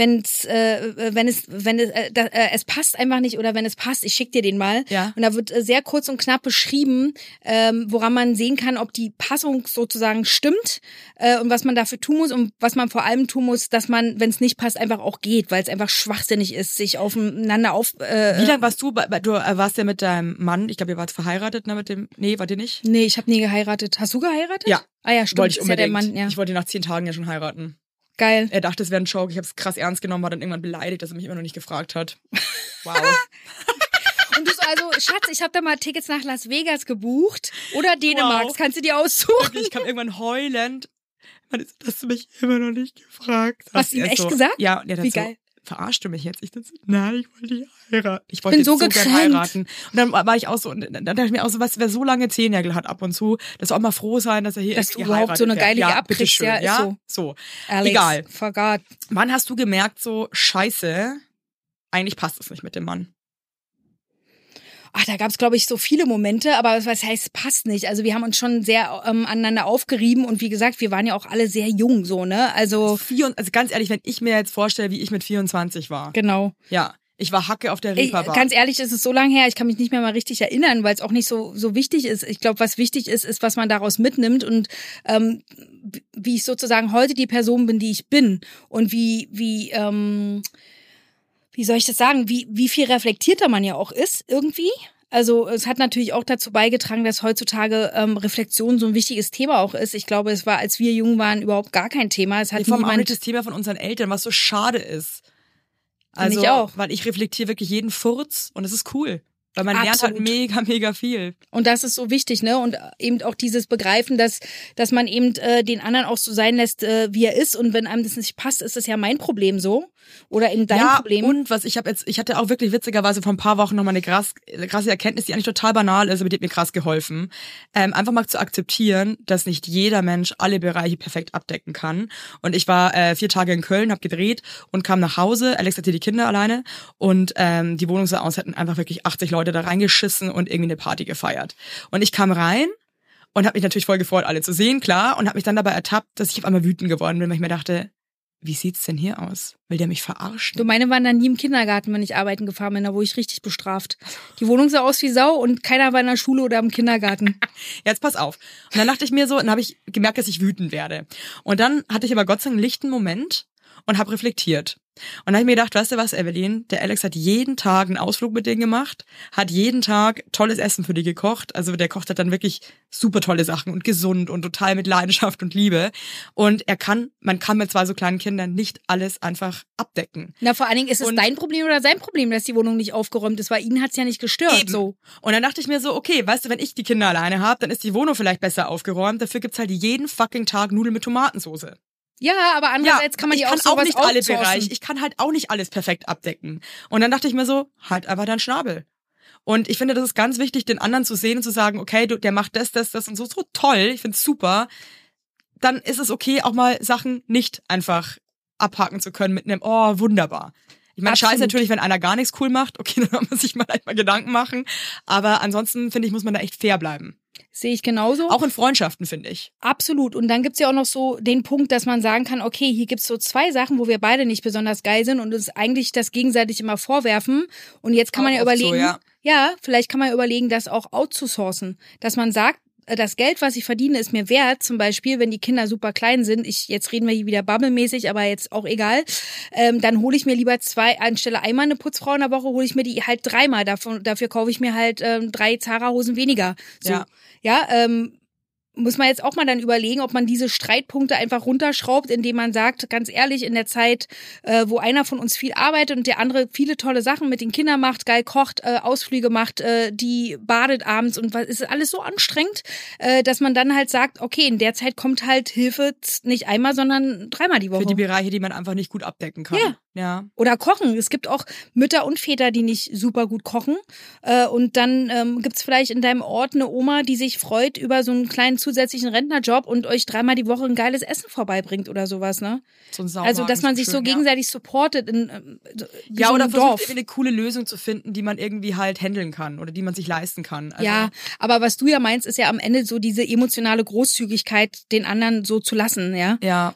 wenn's, äh, wenn es, wenn es, äh, da, äh, es passt einfach nicht oder wenn es passt, ich schick dir den mal. Ja. Und da wird äh, sehr kurz und knapp beschrieben, ähm, woran man sehen kann, ob die Passung sozusagen stimmt äh, und was man dafür tun muss und was man vor allem tun muss, dass man, wenn es nicht passt, einfach auch geht, weil es einfach schwachsinnig ist, sich aufeinander auf. Äh, Wie lange warst du, bei, bei- du äh, warst ja mit deinem Mann, ich glaube, ihr wart verheiratet, ne, mit dem, nee, wart ihr nicht? Nee, ich habe nie geheiratet. Hast du geheiratet? Ja. Ah ja, stimmt. wollte ich ist ja unbedingt. Mann, ja. Ich wollte nach zehn Tagen ja schon heiraten. Geil. Er dachte, es wäre ein Joke. Ich habe es krass ernst genommen, war dann irgendwann beleidigt, dass er mich immer noch nicht gefragt hat. Wow. Und du so, also, Schatz, ich habe da mal Tickets nach Las Vegas gebucht oder Dänemark. Wow. Das kannst du dir aussuchen. ich kam irgendwann heulend. Man ist, dass du mich immer noch nicht gefragt hast. Hast du ihm echt so, gesagt? Ja, und er hat Wie so, geil. Verarschst du mich jetzt? Ich dachte, nein, ich wollte dich heiraten. Ich wollte Bin so so gern heiraten. Und dann war ich auch so, und dann dachte ich mir auch so, was, wer so lange Zehennägel hat ab und zu, dass auch mal froh sein, dass er hier Dass irgendwie du überhaupt so eine geile ja, abkriegst, ja, ist ja, so. so. Alex, Egal. Vergat. Wann hast du gemerkt, so, scheiße, eigentlich passt es nicht mit dem Mann? Ach, da gab's glaube ich, so viele Momente, aber was heißt, passt nicht. Also wir haben uns schon sehr ähm, aneinander aufgerieben und wie gesagt, wir waren ja auch alle sehr jung so, ne? Also, Vier, also ganz ehrlich, wenn ich mir jetzt vorstelle, wie ich mit 24 war. genau. Ja, ich war Hacke auf der Reeperbahn. ganz ehrlich, es ist so lange her, ich kann mich nicht mehr mal richtig erinnern, weil es auch nicht so so wichtig ist. Ich glaube, was wichtig ist, ist, was man daraus mitnimmt und ähm, wie ich sozusagen heute die Person bin, die ich bin und wie wie ähm, wie soll ich das sagen, wie wie viel reflektierter man ja auch ist irgendwie. Also es hat natürlich auch dazu beigetragen, dass heutzutage ähm, Reflexion so ein wichtiges Thema auch ist. Ich glaube, es war, als wir jung waren, überhaupt gar kein Thema. Es hat Wir haben auch nicht das Thema von unseren Eltern, was so schade ist. Also, ich auch. weil ich reflektiere wirklich jeden Furz und es ist cool. Weil man lernt halt Absolut. mega, mega viel. Und das ist so wichtig, ne? Und eben auch dieses Begreifen, dass, dass man eben äh, den anderen auch so sein lässt, äh, wie er ist. Und wenn einem das nicht passt, ist das ja mein Problem so. Oder eben dein ja, Problem. und was ich habe jetzt, ich hatte auch wirklich witzigerweise vor ein paar Wochen nochmal eine krass, krasse Erkenntnis, die eigentlich total banal ist, aber die hat mir krass geholfen. Ähm, einfach mal zu akzeptieren, dass nicht jeder Mensch alle Bereiche perfekt abdecken kann. Und ich war äh, vier Tage in Köln, habe gedreht und kam nach Hause. Alex hatte die Kinder alleine und ähm, die Wohnung sah aus, hätten einfach wirklich 80 Leute da reingeschissen und irgendwie eine Party gefeiert. Und ich kam rein und habe mich natürlich voll gefreut, alle zu sehen, klar, und habe mich dann dabei ertappt, dass ich auf einmal wütend geworden bin, weil ich mir dachte, wie sieht's denn hier aus? Will der mich verarschen? du, meine waren dann nie im Kindergarten, wenn ich arbeiten gefahren bin. Da wurde ich richtig bestraft. Die Wohnung sah aus wie Sau und keiner war in der Schule oder im Kindergarten. Jetzt pass auf. Und dann dachte ich mir so, dann habe ich gemerkt, dass ich wütend werde. Und dann hatte ich aber Gott sei Dank einen lichten Moment und habe reflektiert. Und dann habe ich mir gedacht, weißt du was, Evelyn, der Alex hat jeden Tag einen Ausflug mit denen gemacht, hat jeden Tag tolles Essen für die gekocht. Also der kocht hat dann wirklich super tolle Sachen und gesund und total mit Leidenschaft und Liebe. Und er kann, man kann mit zwei so kleinen Kindern nicht alles einfach abdecken. Na, vor allen Dingen, ist es Und- dein Problem oder sein Problem, dass die Wohnung nicht aufgeräumt ist, weil ihn hat's ja nicht gestört. Eben. So. Und dann dachte ich mir so, okay, weißt du, wenn ich die Kinder alleine habe, dann ist die Wohnung vielleicht besser aufgeräumt. Dafür gibt's halt jeden fucking Tag Nudeln mit Tomatensauce. Ja, aber andererseits kann man ich die kann auch nicht alle. Bereiche. Ich kann halt auch nicht alles perfekt abdecken. Und dann dachte ich mir so, halt einfach deinen Schnabel. Und ich finde, das ist ganz wichtig, den anderen zu sehen und zu sagen, okay, du, der macht das, das, das und so, so toll. Ich find's super. Dann ist es okay, auch mal Sachen nicht einfach abhaken zu können mit einem, oh, wunderbar. Ich meine, scheiße natürlich, wenn einer gar nichts cool macht, okay, dann muss sich mal vielleicht mal Gedanken machen. Aber ansonsten, finde ich, muss man da echt fair bleiben. Sehe ich genauso. Auch in Freundschaften, finde ich. Absolut. Und dann gibt's ja auch noch so den Punkt, dass man sagen kann, okay, hier gibt's so zwei Sachen, wo wir beide nicht besonders geil sind und uns eigentlich das gegenseitig immer vorwerfen. Und jetzt kann Auch man ja oft so, überlegen, ja. ja, vielleicht kann man ja überlegen, das auch outzusourcen. Dass man sagt, das Geld, was ich verdiene, ist mir wert. Zum Beispiel, wenn die Kinder super klein sind. Ich, jetzt reden wir hier wieder bubblemäßig, aber jetzt auch egal. Ähm, dann hole ich mir lieber zwei, anstelle einmal eine Putzfrau in der Woche, hole ich mir die halt dreimal. Davon, dafür kaufe ich mir halt ähm, drei Zara-Hosen weniger. So. Ja. Ja, ähm, muss man jetzt auch mal dann überlegen, ob man diese Streitpunkte einfach runterschraubt, indem man sagt, ganz ehrlich, in der Zeit, äh, wo einer von uns viel arbeitet und der andere viele tolle Sachen mit den Kindern macht, geil kocht, äh, Ausflüge macht, äh, die badet abends und was ist alles so anstrengend, äh, dass man dann halt sagt, okay, in der Zeit kommt halt Hilfe nicht einmal, sondern dreimal die Woche. Für die Bereiche, die man einfach nicht gut abdecken kann. Ja. Ja. Oder kochen. Es gibt auch Mütter und Väter, die nicht super gut kochen. Äh, und dann ähm, gibt's vielleicht in deinem Ort eine Oma, die sich freut über so einen kleinen zusätzlichen Rentnerjob und euch dreimal die Woche ein geiles Essen vorbeibringt oder sowas, ne? So ein Also, dass man sich so schön, ja. gegenseitig supportet in so- wie Ja, so oder versucht Dorf. irgendwie eine coole Lösung zu finden, die man irgendwie halt handeln kann oder die man sich leisten kann. Also, Ja, aber was du ja meinst, ist ja am Ende so diese emotionale Großzügigkeit, den anderen so zu lassen, ja? Ja.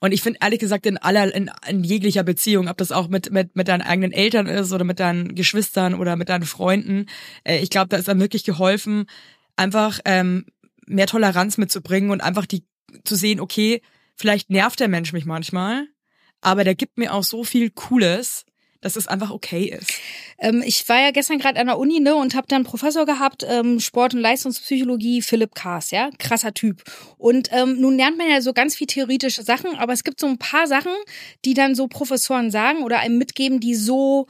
Und ich finde ehrlich gesagt in aller, in, in jeglicher Beziehung, ob das auch mit, mit, mit deinen eigenen Eltern ist oder mit deinen Geschwistern oder mit deinen Freunden, äh, ich glaube, da ist dann wirklich geholfen, einfach ähm, mehr Toleranz mitzubringen und einfach die zu sehen, okay, vielleicht nervt der Mensch mich manchmal, aber der gibt mir auch so viel Cooles, dass es einfach okay ist. Ähm, ich war ja gestern gerade an der Uni ne, und habe dann einen Professor gehabt, ähm, Sport- und Leistungspsychologie, Philipp Kaas, ja, krasser Typ. Und ähm, nun lernt man ja so ganz viel theoretische Sachen, aber es gibt so ein paar Sachen, die dann so Professoren sagen oder einem mitgeben, die so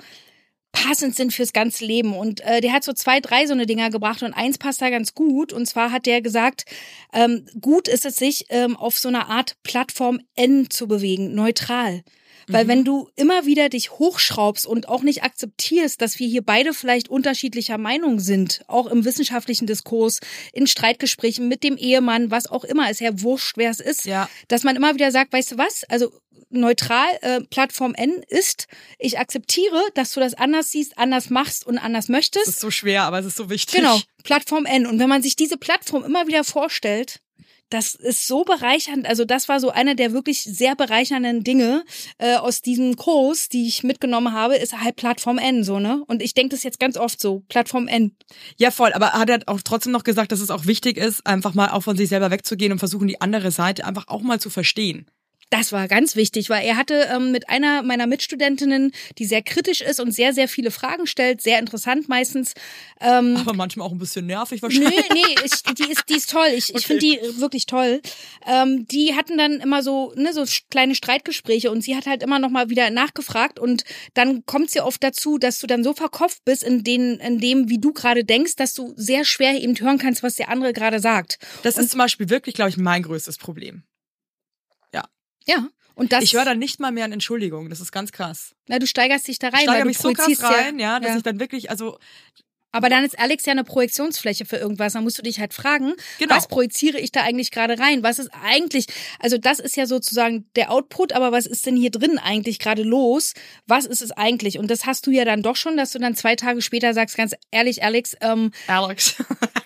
passend sind fürs ganze Leben. Und äh, der hat so zwei, drei so eine Dinger gebracht und eins passt da ganz gut. Und zwar hat der gesagt, ähm, gut ist es sich ähm, auf so einer Art Plattform N zu bewegen, neutral. Weil wenn du immer wieder dich hochschraubst und auch nicht akzeptierst, dass wir hier beide vielleicht unterschiedlicher Meinung sind, auch im wissenschaftlichen Diskurs, in Streitgesprächen mit dem Ehemann, was auch immer, ist ja wurscht, wer es ist, Ja. dass man immer wieder sagt, weißt du was, also neutral, äh, Plattform N ist, ich akzeptiere, dass du das anders siehst, anders machst und anders möchtest. Das ist so schwer, aber es ist so wichtig. Genau, Plattform N. Und wenn man sich diese Plattform immer wieder vorstellt, das ist so bereichernd. Also das war so einer der wirklich sehr bereichernden Dinge äh, aus diesem Kurs, die ich mitgenommen habe, ist halt Plattform N so ne. Und ich denke das jetzt ganz oft so Plattform N. Ja, voll. Aber hat er auch trotzdem noch gesagt, dass es auch wichtig ist, einfach mal auch von sich selber wegzugehen und versuchen, die andere Seite einfach auch mal zu verstehen. Das war ganz wichtig, weil er hatte ähm, mit einer meiner Mitstudentinnen, die sehr kritisch ist und sehr, sehr viele Fragen stellt, sehr interessant meistens. Ähm, Aber manchmal auch ein bisschen nervig Nö, wahrscheinlich. nee, ich, die ist, die ist toll. Ich, ich Okay. finde die wirklich toll. Ähm, die hatten dann immer so, ne, so kleine Streitgespräche und sie hat halt immer noch mal wieder nachgefragt und dann kommt sie oft dazu, dass du dann so verkopft bist in den, in dem, wie du gerade denkst, dass du sehr schwer eben hören kannst, was der andere gerade sagt. Das ist zum Beispiel wirklich, glaube ich, mein größtes Problem. Ja. Und das, Ich höre dann nicht mal mehr an Entschuldigung. Das ist ganz krass. na, du steigerst dich da rein, Ich steigere mich so krass rein, ja, dass ja. ich dann wirklich, also Aber dann ist Alex ja eine Projektionsfläche für irgendwas. Dann musst du dich halt fragen, Genau. was projiziere ich da eigentlich gerade rein? Was ist eigentlich, also das ist ja sozusagen der Output, aber was ist denn hier drin eigentlich gerade los? Was ist es eigentlich? Und das hast du ja dann doch schon, dass du dann zwei Tage später sagst, ganz ehrlich, Alex, ähm, Alex.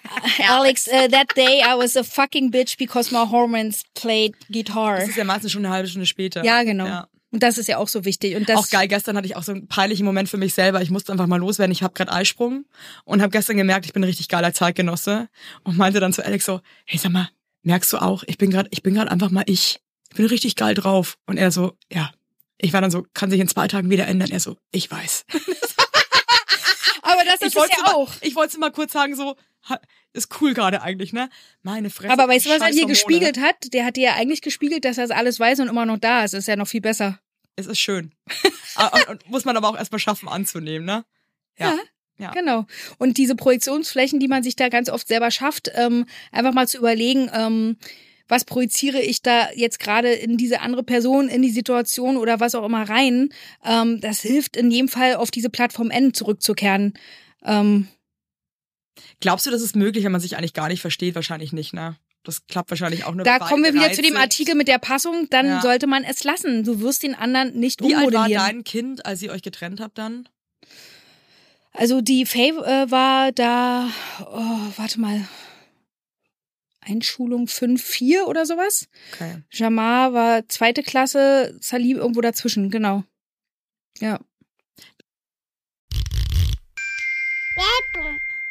Alex, uh, that day I was a fucking bitch because my hormones played guitar. Das ist ja meistens schon eine halbe Stunde später. Ja, genau. Ja. Und das ist ja auch so wichtig. Und das, Auch geil, gestern hatte ich auch so einen peinlichen Moment für mich selber. Ich musste einfach mal loswerden. Ich habe gerade Eisprung und habe gestern gemerkt, ich bin ein richtig geiler Zeitgenosse und meinte dann zu Alex so, hey sag mal, merkst du auch, ich bin gerade ich bin gerade einfach mal ich. Ich bin richtig geil drauf und er so, ja. Ich war dann so, kann sich in zwei Tagen wieder ändern. Er so, ich weiß. aber das ich ist es wollte ja mal, auch. Ich wollte mal kurz sagen so, ist cool gerade eigentlich, ne? Meine Fresse. Aber weißt du, was er dir Hormone. gespiegelt hat? Der hat dir ja eigentlich gespiegelt, dass er das alles weiß und immer noch da ist. Ist ja noch viel besser. Es ist schön. Ah, und, und muss man aber auch erstmal schaffen anzunehmen, ne? Ja. Ja. Genau. Und diese Projektionsflächen, die man sich da ganz oft selber schafft, ähm, einfach mal zu überlegen, ähm, was projiziere ich da jetzt gerade in diese andere Person, in die Situation oder was auch immer rein, ähm, das hilft in jedem Fall auf diese Plattform N zurückzukehren. Ähm, Glaubst du, das ist möglich, wenn man sich eigentlich gar nicht versteht? Wahrscheinlich nicht, ne? Das klappt wahrscheinlich auch nur. da kommen wir wieder zu dem. Artikel mit der Passung, dann Ja. sollte man es lassen. Du wirst den anderen nicht Wie alt war ummodellieren. dein Kind, als ihr euch getrennt habt dann? Also die Faye äh, war da, oh, warte mal, Einschulung 5, 4 oder sowas. Okay. Jamar war zweite Klasse, Salih irgendwo dazwischen, genau. Ja.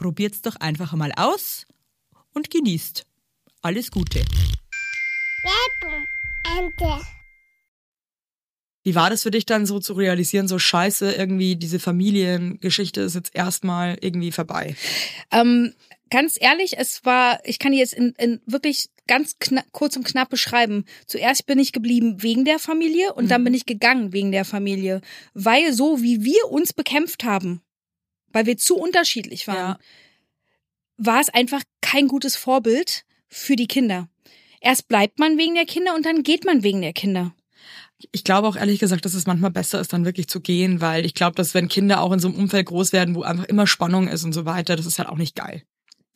probiert's doch einfach mal aus und genießt. Alles Gute. Werbung. Ende. Wie war das für dich dann so zu realisieren, so scheiße, irgendwie diese Familiengeschichte ist jetzt erstmal irgendwie vorbei? Ähm, ganz ehrlich, es war, ich kann dir jetzt in, in wirklich ganz kurz und knapp beschreiben. Zuerst bin ich geblieben wegen der Familie und dann bin ich gegangen wegen der Familie. Weil so wie wir uns bekämpft haben, weil wir zu unterschiedlich waren, Ja. war es einfach kein gutes Vorbild für die Kinder. Erst bleibt man wegen der Kinder und dann geht man wegen der Kinder. Ich glaube auch ehrlich gesagt, dass es manchmal besser ist, dann wirklich zu gehen, weil ich glaube, dass wenn Kinder auch in so einem Umfeld groß werden, wo einfach immer Spannung ist und so weiter, das ist halt auch nicht geil.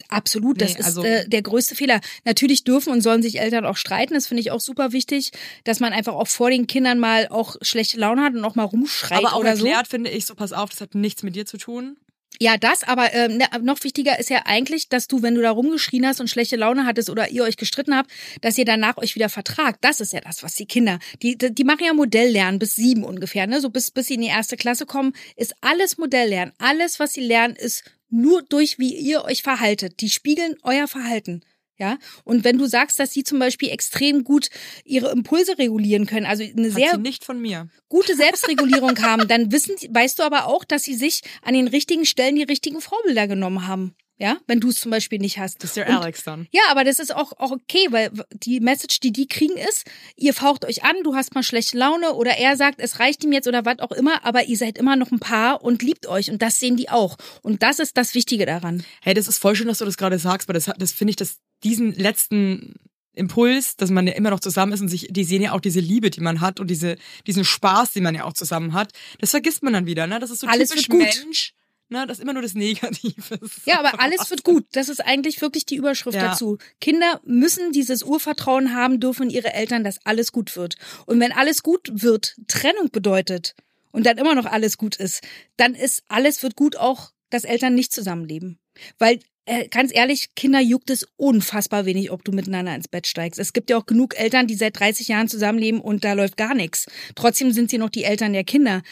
Absolut, das Nee, ist also- äh, der größte Fehler. Natürlich dürfen und sollen sich Eltern auch streiten, das finde ich auch super wichtig, dass man einfach auch vor den Kindern mal auch schlechte Laune hat und auch mal rumschreit Aber auch oder so. erklärt finde ich so, pass auf, das hat nichts mit dir zu tun. Ja, das, aber ähm, ne, noch wichtiger ist ja eigentlich, dass du, wenn du da rumgeschrien hast und schlechte Laune hattest oder ihr euch gestritten habt, dass ihr danach euch wieder vertragt. Das ist ja das, was die Kinder, die, die machen ja Modelllernen bis sieben ungefähr, ne? So bis, bis sie in die erste Klasse kommen, ist alles Modelllernen. Alles, was sie lernen, ist nur durch, wie ihr euch verhaltet. Die spiegeln euer Verhalten. Ja, und wenn du sagst, dass sie zum Beispiel extrem gut ihre Impulse regulieren können, also eine Hat sehr nicht von mir. gute Selbstregulierung haben, dann wissen, weißt du aber auch, dass sie sich an den richtigen Stellen die richtigen Vorbilder genommen haben. Ja, wenn du es zum Beispiel nicht hast. Das ist der Alex dann. Ja, aber das ist auch, auch okay, weil die Message, die die kriegen, ist, ihr faucht euch an, du hast mal schlechte Laune oder er sagt, es reicht ihm jetzt oder was auch immer, aber ihr seid immer noch ein Paar und liebt euch und das sehen die auch. Und das ist das Wichtige daran. Hey, das ist voll schön, dass du das gerade sagst, weil das, das finde ich, dass diesen letzten Impuls, dass man ja immer noch zusammen ist und sich, die sehen ja auch diese Liebe, die man hat und diese, diesen Spaß, den man ja auch zusammen hat. Das vergisst man dann wieder, ne? Das ist so Alles typisch wird gut. Mensch, ne? Das ist immer nur das Negative. Ja, aber alles wird gut. Das ist eigentlich wirklich die Überschrift Ja. dazu. Kinder müssen dieses Urvertrauen haben dürfen ihre Eltern, dass alles gut wird. Und wenn alles gut wird, Trennung bedeutet und dann immer noch alles gut ist, dann ist alles wird gut auch, dass Eltern nicht zusammenleben. Weil äh, ganz ehrlich, Kinder juckt es unfassbar wenig, ob du miteinander ins Bett steigst. Es gibt ja auch genug Eltern, die seit 30 Jahren zusammenleben und da läuft gar nichts. Trotzdem sind sie noch die Eltern der Kinder.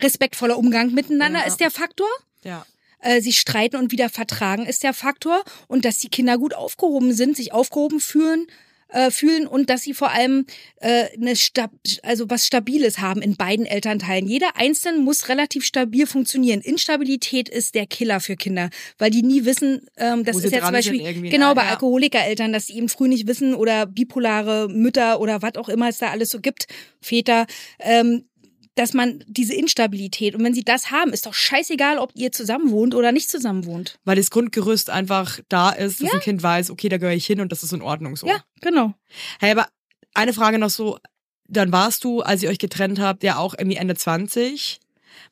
Respektvoller Umgang miteinander Ja. ist der Faktor Ja. äh, sich streiten und wieder vertragen ist der Faktor und dass die Kinder gut aufgehoben sind, sich aufgehoben fühlen, äh, fühlen und dass sie vor allem äh, eine Stab also was Stabiles haben in beiden Elternteilen. Jeder Einzelne muss relativ stabil funktionieren. Instabilität ist der Killer für Kinder, weil die nie wissen, ähm, das ist ja zum Beispiel genau bei Ja. Alkoholikereltern, dass sie eben früh nicht wissen oder bipolare Mütter oder was auch immer es da alles so gibt, Väter. Ähm, dass man diese Instabilität und wenn sie das haben, ist doch scheißegal, ob ihr zusammen wohnt oder nicht zusammen wohnt. Weil das Grundgerüst einfach da ist, dass Ja. ein Kind weiß, okay, da gehöre ich hin und das ist in Ordnung so. Ja, genau. Hey, aber eine Frage noch so, dann warst du, als ihr euch getrennt habt, ja auch irgendwie Ende 20.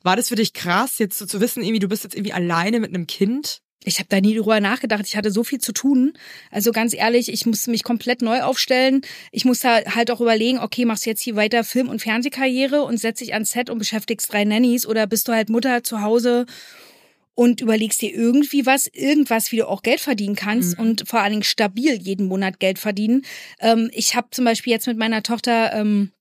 War das für dich krass, jetzt so zu wissen, irgendwie, du bist jetzt irgendwie alleine mit einem Kind? Ich habe da nie drüber nachgedacht. Ich hatte so viel zu tun. Also ganz ehrlich, ich musste mich komplett neu aufstellen. Ich musste halt auch überlegen, okay, machst du jetzt hier weiter Film- und Fernsehkarriere und setz dich ans Set und beschäftigst drei Nannies oder bist du halt Mutter zu Hause und überlegst dir irgendwie was, irgendwas, wie du auch Geld verdienen kannst und vor allen Dingen stabil jeden Monat Geld verdienen. Ähm, ich habe zum Beispiel jetzt mit meiner Tochter ähm,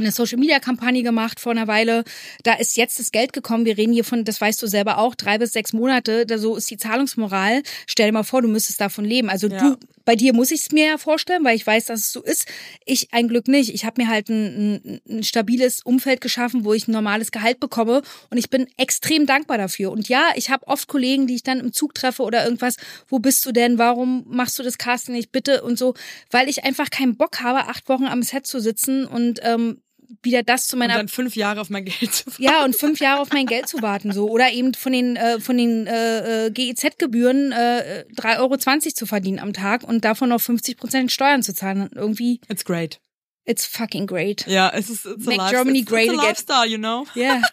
eine Social Media Kampagne gemacht vor einer Weile. Da ist jetzt das Geld gekommen. Wir reden hier von, das weißt du selber auch, drei bis sechs Monate. Da so ist die Zahlungsmoral. Stell dir mal vor, du müsstest davon leben. Also Ja. du, bei dir muss ich es mir ja vorstellen, weil ich weiß, dass es so ist. Ich ein Glück nicht. Ich habe mir halt ein, ein, ein stabiles Umfeld geschaffen, wo ich ein normales Gehalt bekomme. Und ich bin extrem dankbar dafür. Und ja, ich habe oft Kollegen, die ich dann im Zug treffe oder irgendwas. Wo bist du denn? Warum machst du das Casting nicht bitte? Und so, weil ich einfach keinen Bock habe, acht Wochen am Set zu sitzen und ähm, wieder das zu Und meiner dann fünf Jahre auf mein Geld zu ja und fünf Jahre auf mein Geld zu warten so. Oder eben von den äh, von den äh, äh, GEZ-Gebühren äh, 3,20 Euro zu verdienen am Tag und davon noch 50 Prozent Steuern zu zahlen. Irgendwie It's great. It's fucking great Ja, es ist it's a life- Germany it's, great it's a lifestyle, you know? ja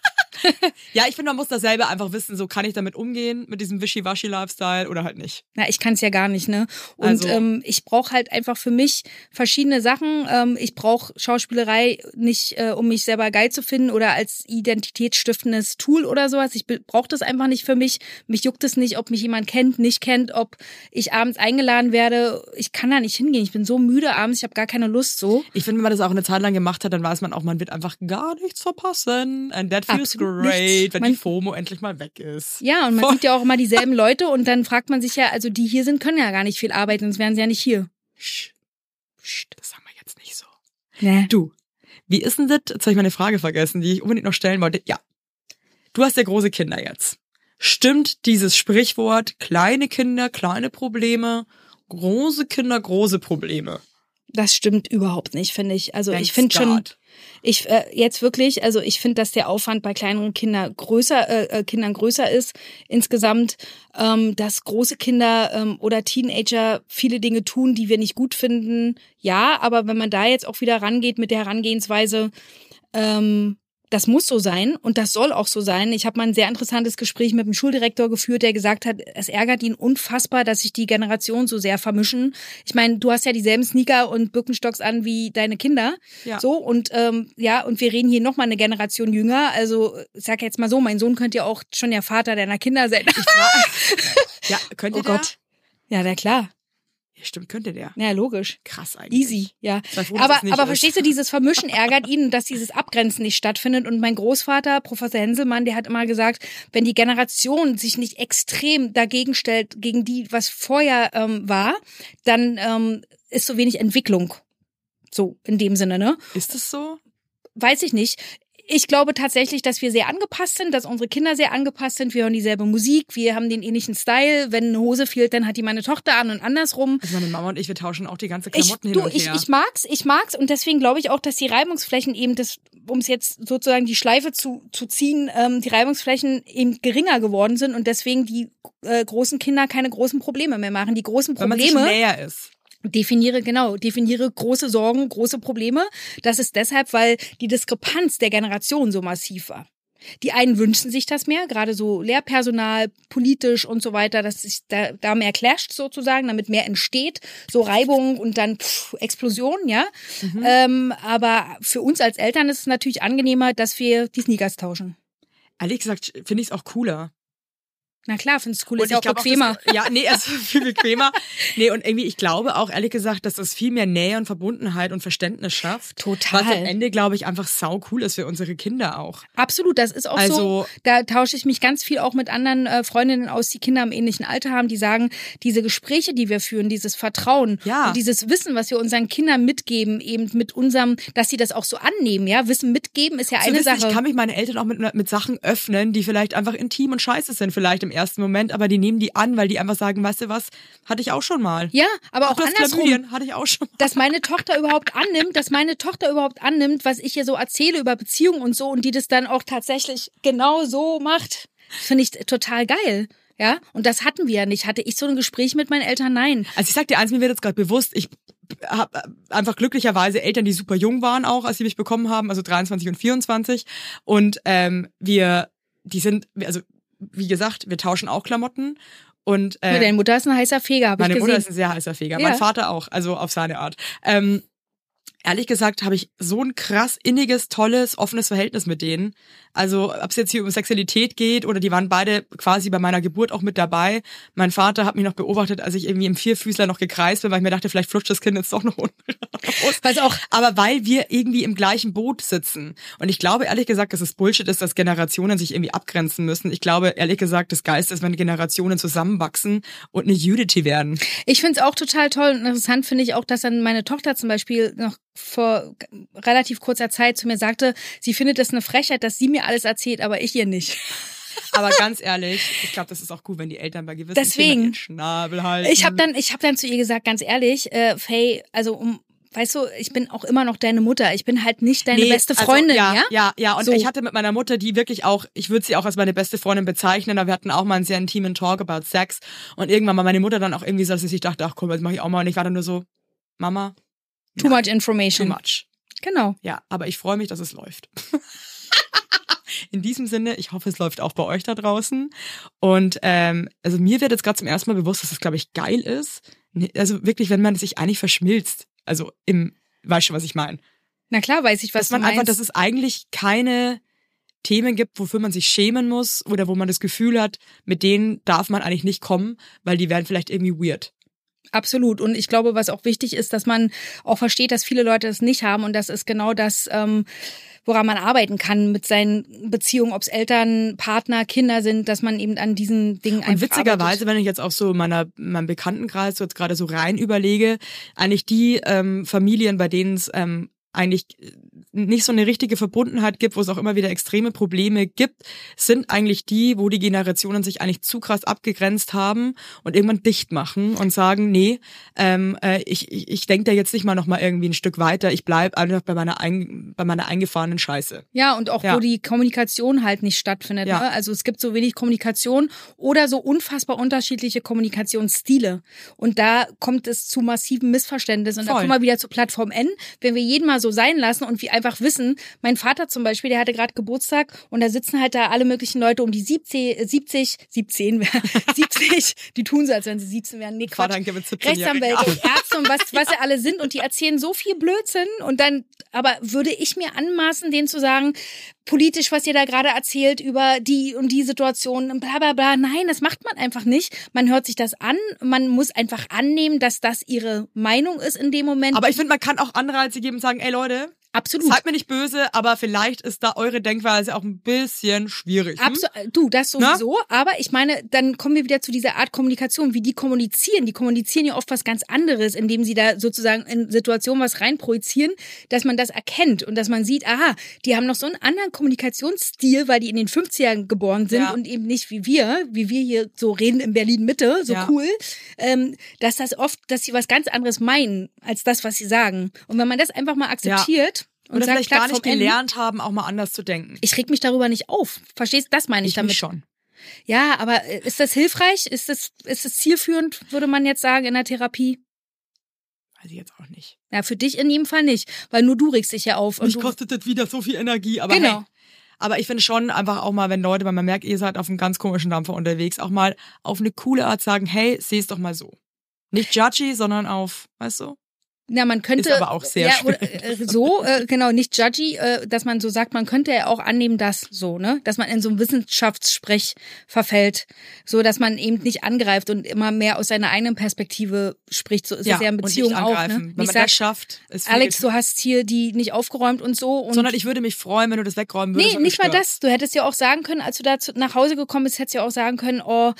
Ja, ich finde, man muss da selber einfach wissen, so kann ich damit umgehen, mit diesem Wischiwaschi-Lifestyle oder halt nicht. Na, ich kann es ja gar nicht, ne? Und Also- ähm, ich brauche halt einfach für mich verschiedene Sachen. Ähm, ich brauche Schauspielerei nicht, äh, um mich selber geil zu finden oder als identitätsstiftendes Tool oder sowas. Ich brauche das einfach nicht für mich. Mich juckt es nicht, ob mich jemand kennt, nicht kennt, ob ich abends eingeladen werde. Ich kann da nicht hingehen. Ich bin so müde abends, ich habe gar keine Lust so. Ich finde, wenn man das auch eine Zeit lang gemacht hat, dann weiß man auch, man wird einfach gar nichts verpassen. And that feels Absolut great, nichts. wenn Man- die FOMO endlich mal weg ist. Ja, und man Voll. sieht ja auch immer dieselben Leute und dann fragt man sich ja, also die hier sind, können ja gar nicht viel arbeiten, sonst wären sie ja nicht hier. Sch, sch, das sagen wir jetzt nicht so. Ne. Du, wie ist denn das? Jetzt habe ich meine Frage vergessen, die ich unbedingt noch stellen wollte. Ja, du hast ja große Kinder jetzt. stimmt dieses Sprichwort, kleine Kinder, kleine Probleme, große Kinder, große Probleme. Das stimmt überhaupt nicht, finde ich. Also Thanks ich finde schon, ich äh, jetzt wirklich, also ich finde, dass der Aufwand bei kleineren Kindern größer, äh, äh, Kindern größer ist insgesamt, ähm, dass große Kinder ähm, oder Teenager viele Dinge tun, die wir nicht gut finden. Ja, aber wenn man da jetzt auch wieder rangeht mit der Herangehensweise, ähm, das muss so sein und das soll auch so sein. Ich habe mal ein sehr interessantes Gespräch mit dem Schuldirektor geführt, der gesagt hat, es ärgert ihn unfassbar, dass sich die Generationen so sehr vermischen. Ich meine, du hast ja dieselben Sneaker und Birkenstocks an wie deine Kinder. Ja. So und ähm, ja, und wir reden hier noch mal eine Generation jünger. Also ich sag jetzt mal so, mein Sohn könnte ja auch schon der Vater deiner Kinder sein. Ja, könnte oh? Gott. Ja, na klar. Ja, stimmt, könnte der. Ja, logisch. Krass eigentlich. Easy, ja. Froh, Aber, aber ist. verstehst du, dieses Vermischen ärgert ihn, dass dieses Abgrenzen nicht stattfindet. Und mein Großvater, Professor Henselmann, der hat immer gesagt, wenn die Generation sich nicht extrem dagegen stellt, gegen die, was vorher ähm, war, dann ähm, ist so wenig Entwicklung. So, in dem Sinne, ne? Ist das so? Weiß ich nicht. Ich glaube tatsächlich, dass wir sehr angepasst sind, dass unsere Kinder sehr angepasst sind. Wir hören dieselbe Musik, wir haben den ähnlichen Style. Wenn eine Hose fehlt, dann hat die meine Tochter an und andersrum. Also meine Mama und ich, wir tauschen auch die ganze Ich, Klamotten du, hin und ich, her. ich mag's, ich mag's und deswegen glaube ich auch, dass die Reibungsflächen eben das, um es jetzt sozusagen die Schleife zu, zu ziehen, ähm, die Reibungsflächen eben geringer geworden sind und deswegen die äh, großen Kinder keine großen Probleme mehr machen. Die großen Wenn man sich Probleme näher ist. Definiere genau, definiere große Sorgen, große Probleme. Das ist deshalb, weil die Diskrepanz der Generation so massiv war. Die einen wünschen sich das mehr, gerade so Lehrpersonal, politisch und so weiter, dass sich da, da mehr clasht sozusagen, damit mehr entsteht, so Reibung und dann pff, Explosion, ja. Ähm, aber für uns als Eltern ist es natürlich angenehmer, dass wir die Sneakers tauschen. Ehrlich gesagt finde ich es auch cooler. Na klar, du cool, Und ist ja auch bequemer. das, ja, nee, also viel bequemer. nee, und irgendwie, ich glaube auch, ehrlich gesagt, dass das viel mehr Nähe und Verbundenheit und Verständnis schafft. Total. Was am Ende, glaube ich, einfach sau cool ist für unsere Kinder auch. Absolut, das ist auch Also- so. Da tausche ich mich ganz viel auch mit anderen äh, Freundinnen aus, die Kinder im ähnlichen Alter haben, die sagen, diese Gespräche, die wir führen, dieses Vertrauen Ja. und dieses Wissen, was wir unseren Kindern mitgeben, eben mit unserem, dass sie das auch so annehmen, ja, Wissen mitgeben ist ja eine wissen, Sache. ich kann mich meinen Eltern auch mit, mit Sachen öffnen, die vielleicht einfach intim und scheiße sind, vielleicht im ersten Moment, aber die nehmen die an, weil die einfach sagen, weißt du was, hatte ich auch schon mal. ja, aber auch hast andersrum. Hatte ich auch schon mal. dass meine Tochter überhaupt annimmt, dass meine Tochter überhaupt annimmt, was ich ihr so erzähle über Beziehungen und so und die das dann auch tatsächlich genau so macht, finde ich total geil. Ja, und das hatten wir ja nicht. Hatte ich so ein Gespräch mit meinen Eltern? Nein. Also ich sag dir eins, mir wird jetzt gerade bewusst, ich habe einfach glücklicherweise Eltern, die super jung waren auch, als sie mich bekommen haben, also 23 und 24. Und ähm, wir, die sind, also wie gesagt, wir tauschen auch Klamotten. Und äh, Deine Mutter ist ein heißer Feger, habe ich meine gesehen. Mutter ist ein sehr heißer Feger. Ja. Mein Vater auch, also auf seine Art. Ähm, ehrlich gesagt habe ich so ein krass inniges, tolles, offenes Verhältnis mit denen. Also ob es jetzt hier um Sexualität geht oder die waren beide quasi bei meiner Geburt auch mit dabei. Mein Vater hat mich noch beobachtet, als ich irgendwie im Vierfüßler noch gekreist bin, weil ich mir dachte, vielleicht flutscht das Kind jetzt doch noch unten raus. Auch- Aber weil wir irgendwie im gleichen Boot sitzen. Und ich glaube ehrlich gesagt, dass es Bullshit ist, dass Generationen sich irgendwie abgrenzen müssen. Ich glaube ehrlich gesagt, das Geist ist, wenn Generationen zusammenwachsen und eine Unity werden. Ich finde es auch total toll und interessant finde ich auch, dass dann meine Tochter zum Beispiel noch vor relativ kurzer Zeit zu mir sagte, sie findet es eine Frechheit, dass sie mir alles erzählt, aber ich ihr nicht. Aber ganz ehrlich, ich glaube, das ist auch gut, wenn die Eltern bei gewissen Deswegen. Themen Schnabel halten. Ich habe dann, ich habe dann zu ihr gesagt, ganz ehrlich, äh, Faye, also um, weißt du, ich bin auch immer noch deine Mutter. Ich bin halt nicht deine Nee, beste also, Freundin, ja, ja? Ja, ja. Und So. ich hatte mit meiner Mutter, die wirklich auch, ich würde sie auch als meine beste Freundin bezeichnen, aber wir hatten auch mal einen sehr intimen Talk about Sex. Und irgendwann mal meine Mutter dann auch irgendwie so, dass sich dachte, ach komm, das mache ich auch mal. Und ich war dann nur so, Mama, Too much too information. much. Genau. Ja, aber ich freue mich, dass es läuft. In diesem Sinne, ich hoffe, es läuft auch bei euch da draußen. Und ähm, also mir wird jetzt gerade zum ersten Mal bewusst, dass es, glaube ich, geil ist. Also wirklich, wenn man sich eigentlich verschmilzt. Also im, weißt du, was ich meine? Na klar, weiß ich, was Dass man du einfach, meinst. dass es eigentlich keine Themen gibt, wofür man sich schämen muss oder wo man das Gefühl hat, mit denen darf man eigentlich nicht kommen, weil die werden vielleicht irgendwie weird. Absolut. Und ich glaube, was auch wichtig ist, dass man auch versteht, dass viele Leute es nicht haben. Und das ist genau das, ähm, woran man arbeiten kann mit seinen Beziehungen, ob es Eltern, Partner, Kinder sind, dass man eben an diesen Dingen Und einfach witzigerweise, arbeitet. wenn ich jetzt auch so meiner meinem Bekanntenkreis so jetzt gerade so rein überlege, eigentlich die ähm, Familien, bei denen es ähm, eigentlich nicht so eine richtige Verbundenheit gibt, wo es auch immer wieder extreme Probleme gibt, sind eigentlich die, wo die Generationen sich eigentlich zu krass abgegrenzt haben und irgendwann dicht machen und sagen, nee, ähm, äh, ich, ich, ich denke da jetzt nicht mal noch mal irgendwie ein Stück weiter, ich bleib einfach bei meiner, ein, bei meiner eingefahrenen Scheiße. Ja, und auch Ja. wo die Kommunikation halt nicht stattfindet. Ja. Ne? Also es gibt so wenig Kommunikation oder so unfassbar unterschiedliche Kommunikationsstile. Und da kommt es zu massiven Missverständnissen. Und da Voll. kommen wir wieder zur Plattform N. Wenn wir jeden mal so sein lassen und wir einfach wissen, mein Vater zum Beispiel, der hatte gerade Geburtstag und da sitzen halt da alle möglichen Leute um die 70, äh, 70, 17, 70, die tun so, als wenn sie 17 wären. Nee, Quatsch. gibt mit 17 Rechtsanwälte und Ärzte und was, was sie alle sind und die erzählen so viel Blödsinn und dann, aber würde ich mir anmaßen, denen zu sagen, politisch, was ihr da gerade erzählt über die und die Situation, und bla bla bla. Nein, das macht man einfach nicht. Man hört sich das an, man muss einfach annehmen, dass das ihre Meinung ist in dem Moment. Aber ich finde, man kann auch Anreize geben und sagen, ey Leute, absolut. seid mir nicht böse, aber vielleicht ist da eure Denkweise auch ein bisschen schwierig. Hm? Abso du, das sowieso, aber ich meine, dann kommen wir wieder zu dieser Art Kommunikation, wie die kommunizieren. Die kommunizieren ja oft was ganz anderes, indem sie da sozusagen in Situationen was reinprojizieren, dass man das erkennt und dass man sieht, aha, die haben noch so einen anderen Kommunikationsstil, weil die in den 50ern geboren sind Ja. und eben nicht wie wir, wie wir hier so reden in Berlin Mitte, so Ja. cool, ähm, dass das oft, dass sie was ganz anderes meinen, als das, was sie sagen. Und wenn man das einfach mal akzeptiert und Oder sagt, vielleicht gar nicht gelernt haben, auch mal anders zu denken. ich reg mich darüber nicht auf. Verstehst? Das meine ich, Ich damit. mich schon. Ja, aber äh, ist das hilfreich? Ist das, ist das zielführend, würde man jetzt sagen, in der Therapie? Weiß ich jetzt auch nicht. Ja, für dich in jedem Fall nicht, weil nur du regst dich ja auf. Und Mich du, kostet das wieder so viel Energie, aber Genau. hey. Aber ich finde schon einfach auch mal, wenn Leute, weil man merkt, ihr seid auf einem ganz komischen Dampfer unterwegs, auch mal auf eine coole Art sagen, hey, seh's doch mal so. Nicht judgy, sondern auf, weißt du? Ja, man könnte. Ist aber auch sehr ja, oder, äh, So, äh, genau, nicht judgy, äh, dass man so sagt, man könnte ja auch annehmen, dass so, ne? Dass man in so einen Wissenschaftssprech verfällt, so dass man eben nicht angreift und immer mehr aus seiner eigenen Perspektive spricht. So ist es ja in nicht auch, angreifen. ne? Wenn Nicht man das sagt, schafft, ist viel Alex, du hast hier die nicht aufgeräumt und so. Und Sondern ich würde mich freuen, wenn du das wegräumen würdest. Nee, nicht mal das. Du hättest ja auch sagen können, als du da zu, nach Hause gekommen bist, hättest du ja auch sagen können, oh,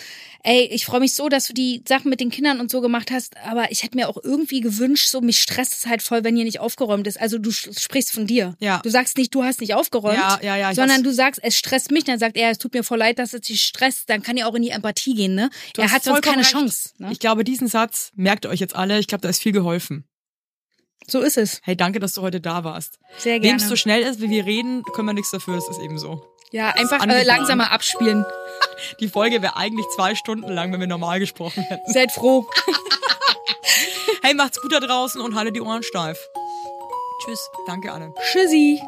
ey, ich freue mich so, dass du die Sachen mit den Kindern und so gemacht hast, aber ich hätte mir auch irgendwie gewünscht, so mich stresst es halt voll, wenn hier nicht aufgeräumt ist. Also du sprichst von dir. Ja. Du sagst nicht, du hast nicht aufgeräumt, Ja, ja, ja, sondern du sagst, es stresst mich. Dann sagt er, es tut mir voll leid, dass es dich stresst. Dann kann er auch in die Empathie gehen, ne? Du er hat sonst keine recht. Chance. Ne? Ich glaube, diesen Satz merkt ihr euch jetzt alle. Ich glaube, da ist viel geholfen. so ist es. Hey, danke, dass du heute da warst. Sehr Wem gerne. es so schnell ist, wie wir reden, können wir nichts dafür. Das ist eben so. ja, einfach äh, langsamer abspielen. Die Folge wäre eigentlich zwei Stunden lang, wenn wir normal gesprochen hätten. Seid froh. Hey, macht's gut da draußen und haltet die Ohren steif. Tschüss. Danke, Anne. Tschüssi.